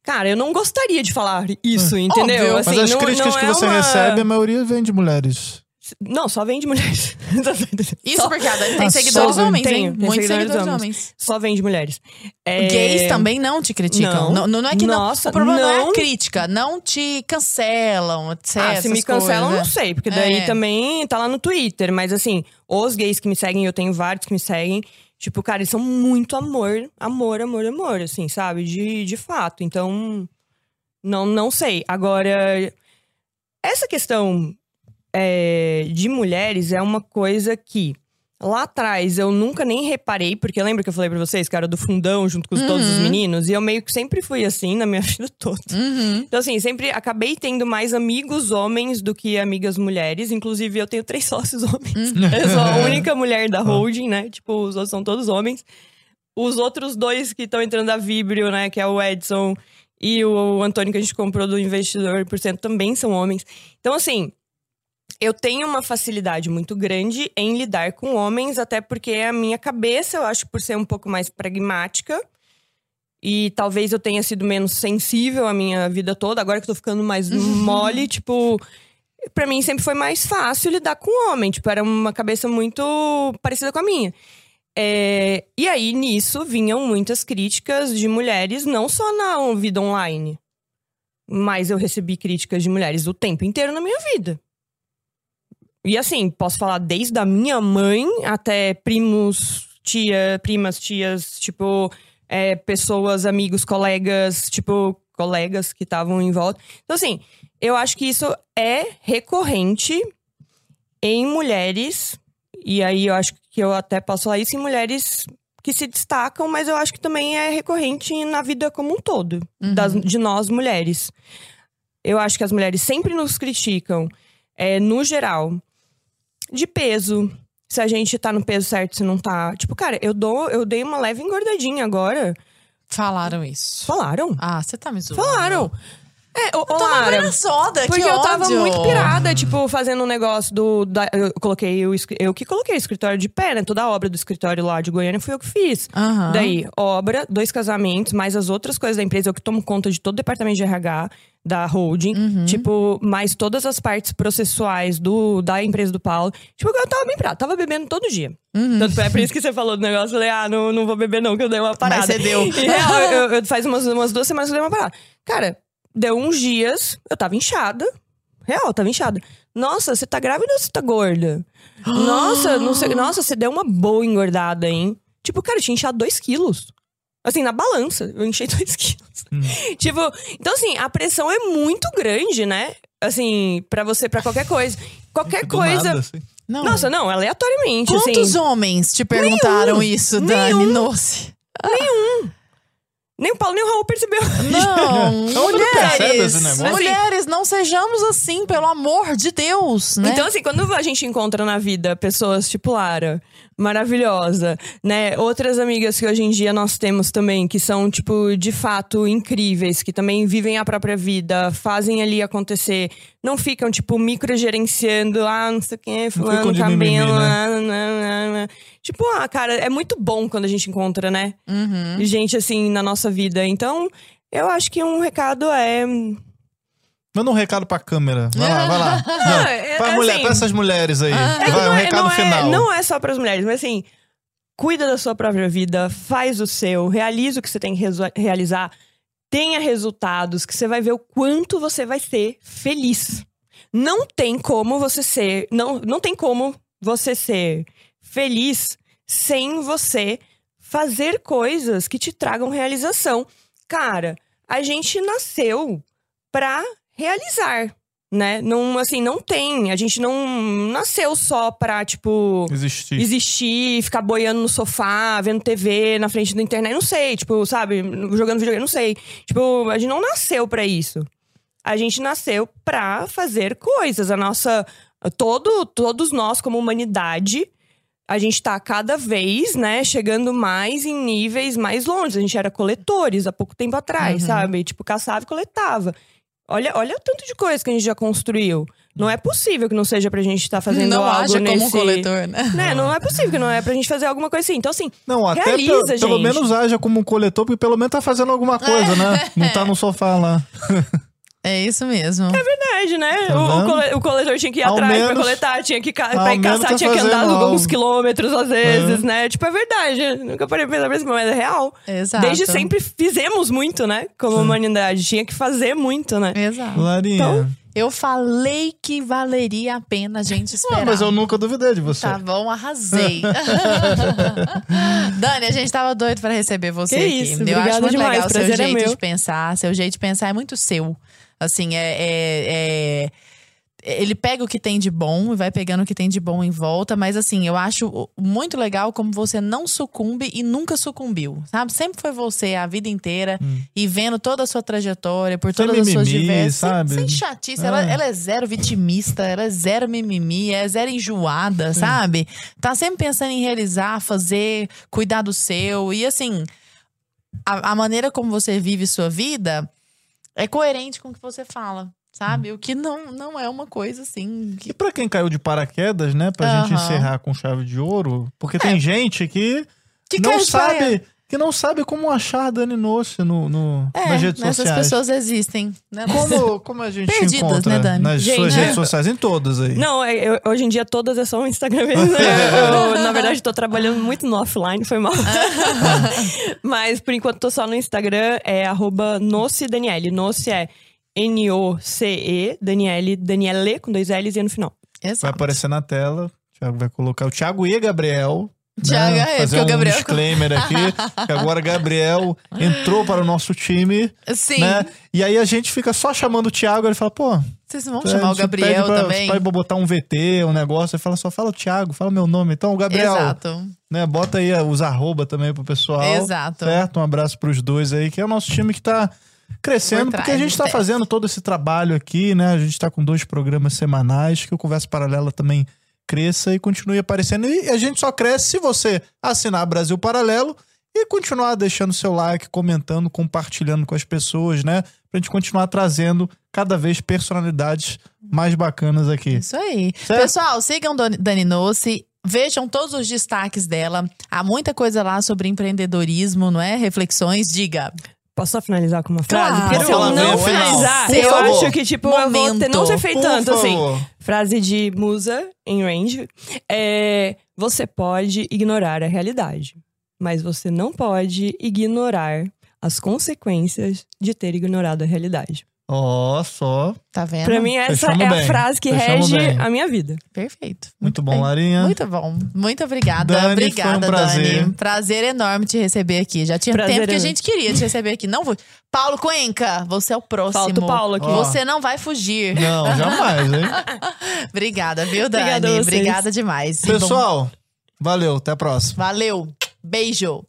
Cara, eu não gostaria de falar isso, entendeu? Óbvio. Assim, Mas as não, críticas não que é você uma- recebe, a maioria vem de mulheres. Não, só vem de mulheres. *laughs* Isso Só- porque a Dani tem Ah, seguidores só- homens, tem, hein? tem Muitos seguidores homens. homens. Só vem de mulheres. É... Gays também não te criticam. Não. Não, não, é que Nossa, não. O problema não, é não. a crítica. Não te cancelam, etc. Ah, se me cancelam, coisas. não sei, porque daí É. também tá lá no Twitter. Mas assim, os gays que me seguem, eu tenho vários que me seguem. Tipo, cara, eles são muito amor, amor, amor, amor, assim, sabe? De, de fato. Então, não, não sei. Agora, essa questão é, de mulheres é uma coisa que Lá atrás eu nunca nem reparei, porque lembra que eu falei pra vocês que era do fundão junto com todos os meninos? E eu meio que sempre fui assim na minha *laughs* vida toda. Então, assim, sempre acabei tendo mais amigos homens do que amigas mulheres. Inclusive, eu tenho três *laughs* sócios homens. Eu sou a única *laughs* mulher da holding, né? Tipo, os outros são todos homens. Os outros dois que estão entrando da Vibrio, né? Que é o Edson e o Antônio, que a gente comprou do Investidor por cento, também são homens. Então, assim, eu tenho uma facilidade muito grande em lidar com homens, até porque a minha cabeça, eu acho, por ser um pouco mais pragmática, e talvez eu tenha sido menos sensível a minha vida toda, agora que eu tô ficando mais *laughs* mole, tipo. Pra mim sempre foi mais fácil lidar com homem, tipo, era uma cabeça muito parecida com a minha. É, e aí, nisso, vinham muitas críticas de mulheres, não só na vida online. Mas eu recebi críticas de mulheres o tempo inteiro na minha vida. E assim, posso falar desde a minha mãe até primos, tia, primas, tias, tipo, é, pessoas, amigos, colegas, tipo, colegas que estavam em volta. Então, assim, eu acho que isso é recorrente em mulheres, e aí eu acho que eu até posso falar isso em mulheres que se destacam, mas eu acho que também é recorrente na vida como um todo, das, de nós mulheres. Eu acho que as mulheres sempre nos criticam, é, no geral, de peso. Se a gente tá no peso certo, se não tá. Tipo, cara, eu dou, eu dei uma leve engordadinha agora. Falaram isso. Falaram. Ah, você tá me zoando. Falaram. É, ô, ô, Toma Lara, banho soda, porque que eu tava ódio. muito pirada, tipo, fazendo um negócio do. da- eu coloquei o, escri- eu que coloquei o escritório de pé, né? Toda a obra do escritório lá de Goiânia fui eu que fiz. Aham. Daí, obra, dois casamentos, mais as outras coisas da empresa, eu que tomo conta de todo o departamento de RH da holding, Uhum. tipo, mais todas as partes processuais do, da empresa do Paulo. Tipo, eu tava bem pirada, tava bebendo todo dia. Uhum. Tanto é por isso que você falou do negócio, eu falei, ah, não, não vou beber não, que eu dei uma parada. você deu. E, real, *laughs* eu, eu- faz umas, umas duas semanas que eu dei uma parada. Cara, deu uns dias, eu tava inchada. Real, eu tava inchada. Nossa, você tá grávida ou você tá gorda? Nossa, não sei, *gasps* nossa, você deu uma boa engordada, hein? Tipo, cara, eu tinha inchado 2 quilos. Assim, na balança, eu enchei 2 *laughs* quilos. Tipo, então assim, a pressão é muito grande, né? Assim, pra você, pra qualquer coisa. Qualquer Do coisa. nada, assim. Não. Nossa, não, aleatoriamente, Quantos assim. homens te perguntaram isso, Dani Nenhum. Nem o Paulo nem o Raul percebeu. Não, *laughs* mulheres. esse negócio. Mulheres, não sejamos assim, pelo amor de Deus, né? Então, assim, quando a gente encontra na vida pessoas tipo Lara, maravilhosa, né? Outras amigas que hoje em dia nós temos também, que são, tipo, de fato incríveis, que também vivem a própria vida, fazem ali acontecer, não ficam, tipo, microgerenciando, ah, não sei o que, fulano, cabelo. mimimi, né? ah, não, não, não. Tipo, ah, cara, é muito bom quando a gente encontra, né? Uhum. Gente assim na nossa vida. Então, eu acho que um recado é. Manda um recado pra câmera. Vai lá, vai lá. *laughs* Não, é- pra, é mulher, assim- pra essas mulheres aí. É que vai, um não, é, recado não, final. é, não é só para as mulheres, mas assim, cuida da sua própria vida, faz o seu, realiza o que você tem que realizar, tenha resultados, que você vai ver o quanto você vai ser feliz. Não tem como você ser, não, não tem como você ser feliz sem você fazer coisas que te tragam realização. Cara, a gente nasceu pra realizar, né? Não, assim, não tem. A gente não nasceu só pra, tipo, Existir. existir, ficar boiando no sofá, vendo TV na frente da internet. Não sei, tipo, sabe? Jogando videogame, não sei. Tipo, a gente não nasceu pra isso. A gente nasceu pra fazer coisas. A nossa. Todo, todos nós, como humanidade, a gente tá cada vez, né, chegando mais em níveis mais longe. A gente era coletores há pouco tempo atrás, Uhum. sabe? Tipo, caçava e coletava. Olha, olha o tanto de coisa que a gente já construiu. Não é possível que não seja pra gente estar fazendo não algo haja nesse... como um coletor, né? Né? Não é possível que não é pra gente fazer alguma coisa assim. Então, assim, Não, até Realiza, pe- pelo gente. menos haja como um coletor, porque pelo menos tá fazendo alguma coisa, né? *laughs* Não tá no sofá lá. *laughs* É isso mesmo. verdade, né? Tá o, cole- o coletor tinha que ir Ao atrás pra menos- coletar, tinha que ca pra ir caçar, tá tinha que andar fazendo alguns quilômetros às vezes, né? Tipo, é verdade. Nunca parei pra pensar mas é real. Exato. Desde sempre fizemos muito, né? Como humanidade. Tinha que fazer muito, né? Exato. Larinha. Então, Eu falei que valeria a pena a gente Ué, esperar. mas eu nunca duvidei de você. Tá bom, arrasei. *laughs* Dani, a gente tava doido pra receber você Que aqui. isso, eu acho obrigada muito demais, legal o seu é jeito meu. de pensar. Seu jeito de pensar é muito seu. Assim, é. é- é- ele pega o que tem de bom e vai pegando o que tem de bom em volta, mas assim, eu acho muito legal como você não sucumbe e nunca sucumbiu, sabe? Sempre foi você a vida inteira e vendo toda a sua trajetória por Sem todas as suas diversas. Sem- sabe? Sem, chatice. É. Ela, ela é zero vitimista, ela é zero mimimi, é zero enjoada, sabe? Tá sempre pensando em realizar, fazer, cuidar do seu. E assim, a, a maneira como você vive sua vida é coerente com o que você fala. Sabe? O que não, não é uma coisa assim. Que... E pra quem caiu de paraquedas, né? Pra gente Aham. encerrar com chave de ouro, porque tem gente que, Que não sabe. paraquedas. Que não sabe como achar Dani Noce no, no, É, nas redes essas sociais. pessoas existem. Né? Como, *laughs* como a gente Perdidas, encontra né, Dani? nas Gente, suas é. redes sociais? Em todas aí. Não, é- eu- hoje em dia todas é só o Instagram mesmo. *laughs* Eu, na verdade, tô trabalhando muito no offline, foi mal. *laughs* Mas por enquanto tô só no Instagram, é arroba Noce Daniele. Noce é N-O-C-E, Daniele, Daniele com dois L's e no final. Vai Exato. aparecer na tela. O Thiago vai colocar o Thiago e Gabriel. Thiago, né? é, Fazer porque o um Gabriel- disclaimer aqui. que agora Gabriel entrou para o nosso time. Sim. Né? E aí a gente fica só chamando o Thiago. Ele fala, pô, Vocês vão É, chamar o Gabriel pra, também? Pra botar um VT, um negócio, ele fala só, fala o Thiago, fala meu nome. Então, o Gabriel, Exato. né, bota aí os arroba também pro pessoal. Exato. Certo? Um abraço pros dois aí, que é o nosso time que tá crescendo, Por porque trás a gente tá testes. fazendo todo esse trabalho aqui, né? A gente tá com dois programas semanais, que o Conversa Paralela também cresça e continue aparecendo. E a gente só cresce se você assinar Brasil Paralelo e continuar deixando seu like, comentando, compartilhando com as pessoas, né? Pra gente continuar trazendo cada vez personalidades mais bacanas aqui. Isso aí. Certo? Pessoal, sigam Dani Nossi. Vejam todos os destaques dela. Há muita coisa lá sobre empreendedorismo, não é? Reflexões, diga. Posso só finalizar com uma frase? Claro. Porque se eu Fala, não finalizar, Por eu acho que, tipo, eu vou ter, não ser feito Por tanto, assim. favor. Frase de musa em range. É, você pode ignorar a realidade, mas você não pode ignorar as consequências de ter ignorado a realidade. Ó, só. Tá vendo? Pra mim, essa Fechamos é bem. a frase que Fechamos rege bem. a minha vida. Perfeito. Muito bom, bem. Larinha. Muito bom. Muito obrigada. Dani, obrigada, foi um prazer. Dani. Prazer enorme te receber aqui. Já tinha Prazer tempo que a gente queria te receber aqui. Não vou. Paulo Cuenca, você é o próximo. Falta o Paulo aqui. Ó. Você não vai fugir. Não, jamais, hein? *laughs* Obrigada, viu, Dani? Obrigada. Obrigada demais. Bom, Pessoal, valeu, até a próxima. valeu. Beijo.